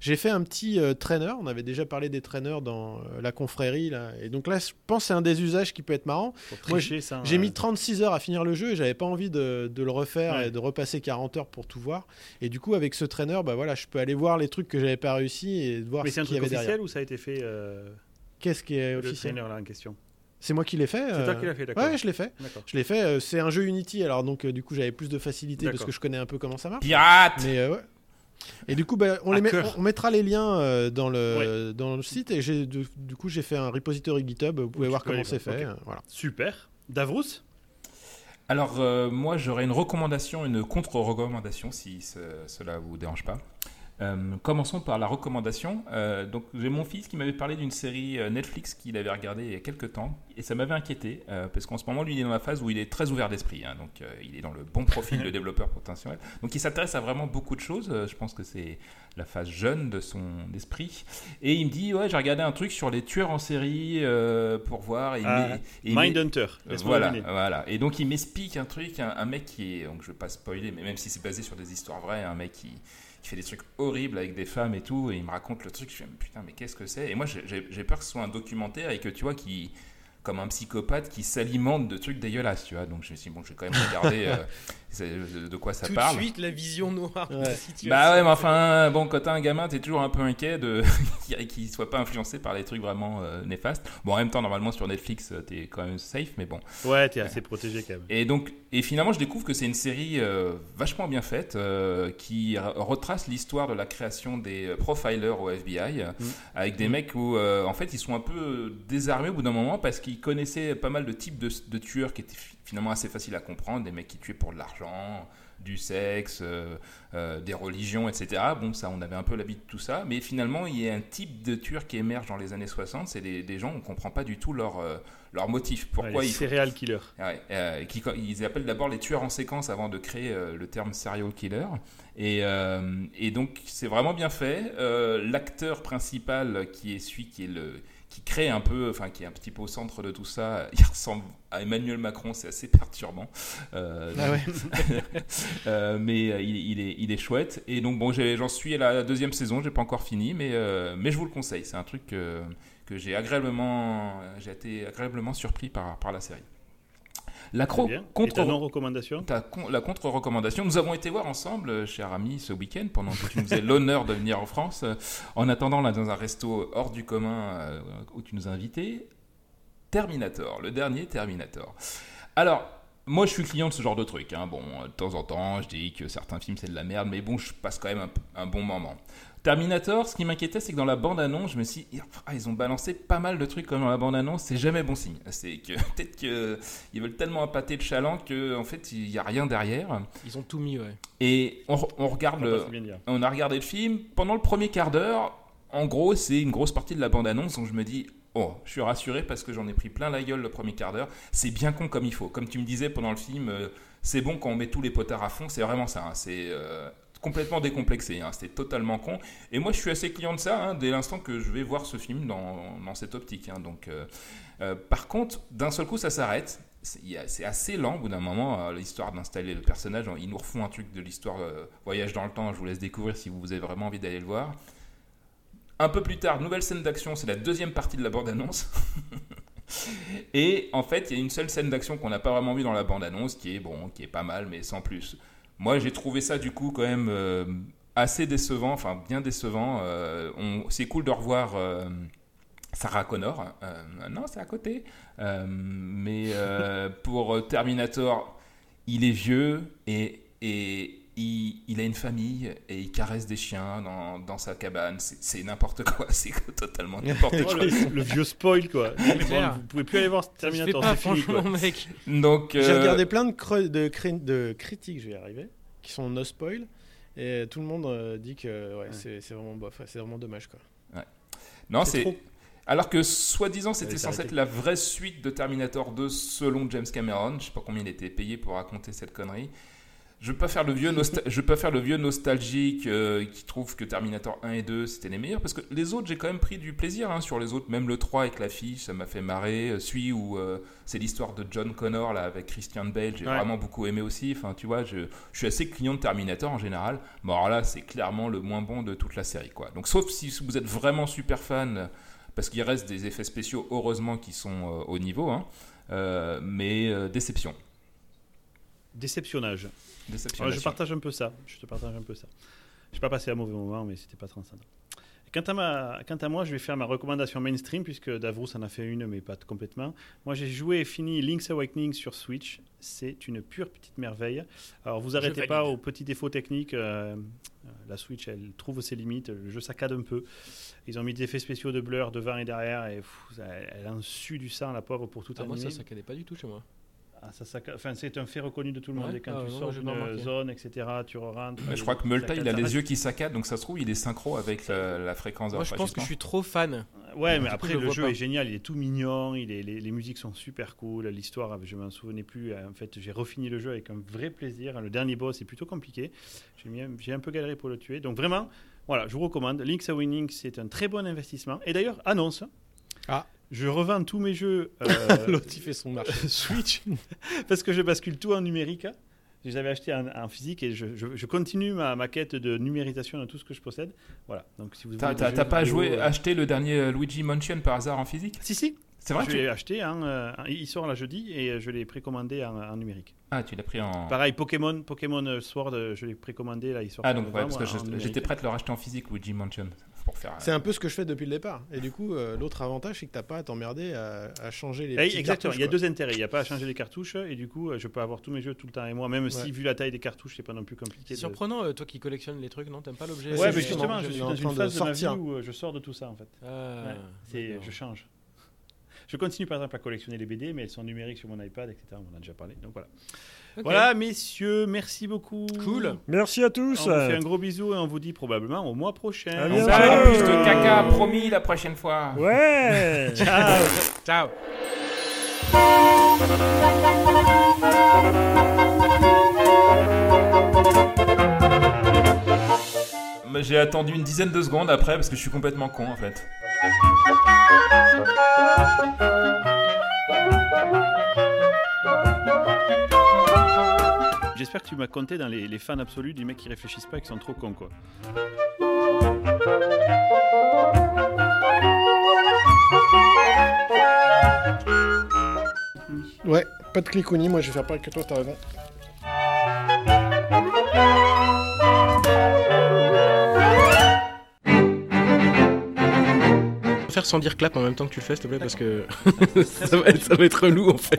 j'ai fait un petit euh, trainer. On avait déjà parlé des trainers dans euh, la confrérie là. Et donc là, je pense que c'est un des usages qui peut être marrant. Moi, J'ai euh, mis 36 heures à finir le jeu et j'avais pas envie de, de le refaire Ouais. et de repasser 40 heures pour tout voir. Et du coup, avec ce trainer, bah voilà, je peux aller voir les trucs que j'avais pas réussi et voir Mais ce c'est un qu'il y truc avait officiel derrière. ou ça a été fait euh, Qu'est-ce qui est le officiel? trainer là en question? C'est moi qui l'ai fait. C'est toi euh, qui l'as fait, d'accord. Ouais, je l'ai fait. Je l'ai fait. euh, c'est un jeu Unity, alors donc euh, du coup j'avais plus de facilité parce que je connais un peu comment ça marche. Pirate Mais euh, ouais. Et du coup, bah, on, les met- Hacker. on- on mettra les liens euh, dans, le, dans le site. Et du, du coup, j'ai fait un repository GitHub. Vous pouvez voir comment c'est fait. euh, voilà. Super. Davrous Alors, euh, moi, j'aurais une recommandation, une contre-recommandation, si ce- cela vous dérange pas. Euh, commençons par la recommandation. Euh, donc, j'ai mon fils qui m'avait parlé d'une série euh, Netflix qu'il avait regardée il y a quelques temps, et ça m'avait inquiété, euh, parce qu'en ce moment, lui, il est dans la phase où il est très ouvert d'esprit, hein, donc il est dans le bon profil de développeur potentiel. Donc, il s'intéresse à vraiment beaucoup de choses. Je pense que c'est la phase jeune de son esprit. Et il me dit, ouais, j'ai regardé un truc sur les tueurs en série pour voir. Et Ah, Mindhunter. voilà, voilà. Et donc il m'explique un truc, un, un mec qui est, donc je vais pas spoiler, mais même si c'est basé sur des histoires vraies, un mec qui, qui fait des trucs horribles avec des femmes et tout, et il me raconte le truc, je fais mais putain mais qu'est-ce que c'est? Et moi j'ai- peur que ce soit un documentaire et que tu vois qui comme un psychopathe qui s'alimente de trucs dégueulasses, tu vois. Donc je me suis dit, bon, je vais quand même regarder euh, de, de quoi ça Tout parle. de suite, la vision noire de Ouais. la situation. Bah ouais, mais enfin, bon, quand t'as un gamin, t'es toujours un peu inquiet de qu'il soit pas influencé par les trucs vraiment euh, néfastes. Bon, en même temps, normalement, sur Netflix, euh, t'es quand même safe, mais bon. Ouais, t'es assez protégé quand même. Et donc, et finalement, je découvre que c'est une série euh, vachement bien faite euh, qui re- retrace l'histoire de la création des profilers au FBI, euh, avec des mecs où, euh, en fait, ils sont un peu désarmés au bout d'un moment parce qu'ils connaissaient pas mal de types de, de tueurs qui étaient finalement assez faciles à comprendre, des mecs qui tuaient pour de l'argent, du sexe, euh, euh, des religions, etc. Bon, ça, on avait un peu l'habitude de tout ça, mais finalement, il y a un type de tueur qui émerge dans les années 60, c'est des, des gens, on comprend pas du tout leur, euh, leur motif. Pourquoi Ouais, les serial killer. Ouais, qui, ils appellent d'abord les tueurs en séquence avant de créer euh, le terme serial killer. Et, et donc, c'est vraiment bien fait. L'acteur principal, qui est celui qui est le qui crée un peu, enfin qui est un petit peu au centre de tout ça, il ressemble à Emmanuel Macron, c'est assez perturbant. Euh, Ah ouais. euh, mais euh, il, il est, il est chouette. Et donc, bon, j'en suis à la deuxième saison, j'ai pas encore fini, mais, euh, mais je vous le conseille. C'est un truc que, que j'ai agréablement, j'ai été agréablement surpris par, par la série. La Très cro- bien. Et contre ta non-recommandation Ta con- la contre-recommandation. Nous avons été voir ensemble, euh, cher ami, ce week-end, pendant que tu nous faisais l'honneur de venir en France. en attendant, là, dans un resto hors du commun euh, où tu nous as invités, Terminator, le dernier Terminator. Alors, moi, je suis client de ce genre de truc. hein. Bon, de temps en temps, je dis que certains films, c'est de la merde, mais bon, je passe quand même un, un bon moment. Terminator, ce qui m'inquiétait, c'est que dans la bande-annonce, je me suis dit, ah, ils ont balancé pas mal de trucs comme dans la bande-annonce, c'est jamais bon signe. C'est que peut-être qu'ils veulent tellement appâter le chaland qu'en en fait, il n'y a rien derrière. Ils ont tout mis, ouais. Et on, on regarde le, on a regardé le film. Pendant le premier quart d'heure, en gros, c'est une grosse partie de la bande-annonce donc je me dis, oh, je suis rassuré parce que j'en ai pris plein la gueule le premier quart d'heure. C'est bien con comme il faut. Comme tu me disais pendant le film, euh, c'est bon quand on met tous les potards à fond. C'est vraiment ça. hein. C'est euh, complètement décomplexé. hein. C'était totalement con. Et moi, je suis assez client de ça hein, dès l'instant que je vais voir ce film dans, cette optique. hein. Donc, euh, euh, par contre, d'un seul coup, ça s'arrête. C'est assez lent au bout d'un moment, euh, l'histoire d'installer le personnage. Ils nous refont un truc de l'histoire Voyage dans le temps. Je vous laisse découvrir si vous avez vraiment envie d'aller le voir. Un peu plus tard, nouvelle scène d'action. C'est la deuxième partie de la bande-annonce. Et en fait, il y a une seule scène d'action qu'on n'a pas vraiment vue dans la bande-annonce, qui est bon, qui est pas mal, mais sans plus. Moi, j'ai trouvé ça du coup quand même euh, assez décevant, enfin bien décevant. Euh, c'est cool de revoir euh, Sarah Connor. Non, c'est à côté. Mais pour Terminator, il est vieux et, et il, il a une famille et il caresse des chiens dans, dans sa cabane. C'est n'importe quoi. C'est totalement n'importe Oh, quoi. le, le vieux spoil, quoi. Bon, vous pouvez plus aller voir Terminator, pas, c'est fini, quoi. franchement, mec. Donc, J'ai euh, regardé plein de, cre- de, cri- de critiques, je vais y arriver, qui sont no spoil. Et tout le monde euh, dit que ouais, c'est c'est vraiment bof, ouais, c'est vraiment dommage quoi. Non, C'est. Alors que soi-disant c'était censé être la vraie suite de Terminator 2 selon James Cameron. Je sais pas combien il était payé pour raconter cette connerie. Je veux pas faire le vieux, je veux pas faire le vieux nostalgique euh, qui trouve que Terminator 1 et 2 c'était les meilleurs parce que les autres j'ai quand même pris du plaisir hein, sur les autres. Même le 3 avec la fille ça m'a fait marrer. Euh, Celui où euh, c'est l'histoire de John Connor là avec Christian Bale j'ai Ouais. vraiment beaucoup aimé aussi. Enfin tu vois je, je suis assez client de Terminator en général. Bon alors là c'est clairement le moins bon de toute la série quoi. Donc sauf si vous êtes vraiment super fan parce qu'il reste des effets spéciaux, heureusement, qui sont euh, au niveau, hein. Mais déception. Déceptionnage. Je partage un peu ça. Je te partage un peu ça. Je n'ai pas passé un mauvais moment, mais c'était pas transcendant. Quant à, ma, quant à moi, je vais faire ma recommandation mainstream, puisque Davrous en a fait une, mais pas complètement. Moi, j'ai joué et fini Link's Awakening sur Switch. C'est une pure petite merveille. Alors, vous arrêtez pas aux petits défauts techniques. euh, euh, la Switch, elle trouve ses limites. Le jeu saccade un peu. Ils ont mis des effets spéciaux de blur devant et derrière, et pff, elle, elle en sue du sang, la pauvre, pour tout Ah, moi, animer. ça saccadait pas du tout chez moi. Ah, ça enfin, c'est un fait reconnu de tout le monde. Ouais Et quand Ah, tu sors d'une zone, etc., tu rentres. Mais je crois que Multa, il a Ça les yeux qui saccadent, donc ça se trouve, il est synchro avec la, la fréquence de Moi, je pense que je suis trop fan. Ouais, Du mais coup, après, je le jeu pas. est génial, il est tout mignon, il est, les, les musiques sont super cool, l'histoire, je m'en souvenais plus. En fait, j'ai refini le jeu avec un vrai plaisir. Le dernier boss est plutôt compliqué. J'ai mis un- J'ai un peu galéré pour le tuer. Donc, vraiment, voilà, je vous recommande. Link's Awakening, c'est un très bon investissement. Et d'ailleurs, annonce. Ah. Je revends tous mes jeux euh, L'autre il fait son marché. Switch parce que je bascule tout en numérique. Je les avais achetés en, en physique et je, je- je continue ma, ma quête de numérisation de tout ce que je possède. Voilà. Donc si vous T'as voulez des t'as- jeux t'as pas joué, euh, acheté le dernier euh, Luigi Mansion par hasard en physique? Si si. C'est vrai je tu... l'ai acheté. hein, euh, il sort là jeudi et je l'ai précommandé en, en numérique. Ah, tu l'as pris en. Pareil, Pokémon, Pokémon Sword, je l'ai précommandé là. Il sort Ah, donc ouais, parce que je- j'étais prêt à le racheter en physique, Luigi Mansion. Pour faire. C'est un peu ce que je fais depuis le départ. Et du coup, euh, l'autre avantage, c'est que t'as pas à t'emmerder à, à changer les. Eh, petites exactement, il y a deux intérêts. Il n'y a pas à changer les cartouches et du coup, euh, je peux avoir tous mes jeux tout le temps et moi, même si, vu la taille des cartouches, c'est pas non plus compliqué. C'est de- surprenant, euh, toi qui collectionnes les trucs, non? T'aimes pas l'objet Ouais, mais justement, je suis dans une phase de, ma vie où euh, je sors de tout ça en fait. Ah, Ouais, c'est, d'accord. je change. Je continue par exemple à collectionner les BD, mais elles sont numériques sur mon iPad, etc. On en a déjà parlé. Donc voilà. Voilà, messieurs, merci beaucoup. Cool. Merci à On tous. vous fait un gros bisou et on vous dit probablement au mois prochain. À On parlera plus de caca, promis, la prochaine fois. Ouais. Ciao. Ciao. J'ai attendu une dizaine de secondes après parce que je suis complètement con en fait. J'espère que tu m'as compté dans les, les fans absolus des mecs qui réfléchissent pas et qui sont trop cons quoi. Ouais. Pas de clicounis, moi je vais faire pareil que toi, t'as raison. Faire sans dire clap en même temps que tu le fais, s'il te plaît, parce que ça, va être, ça va être relou en fait.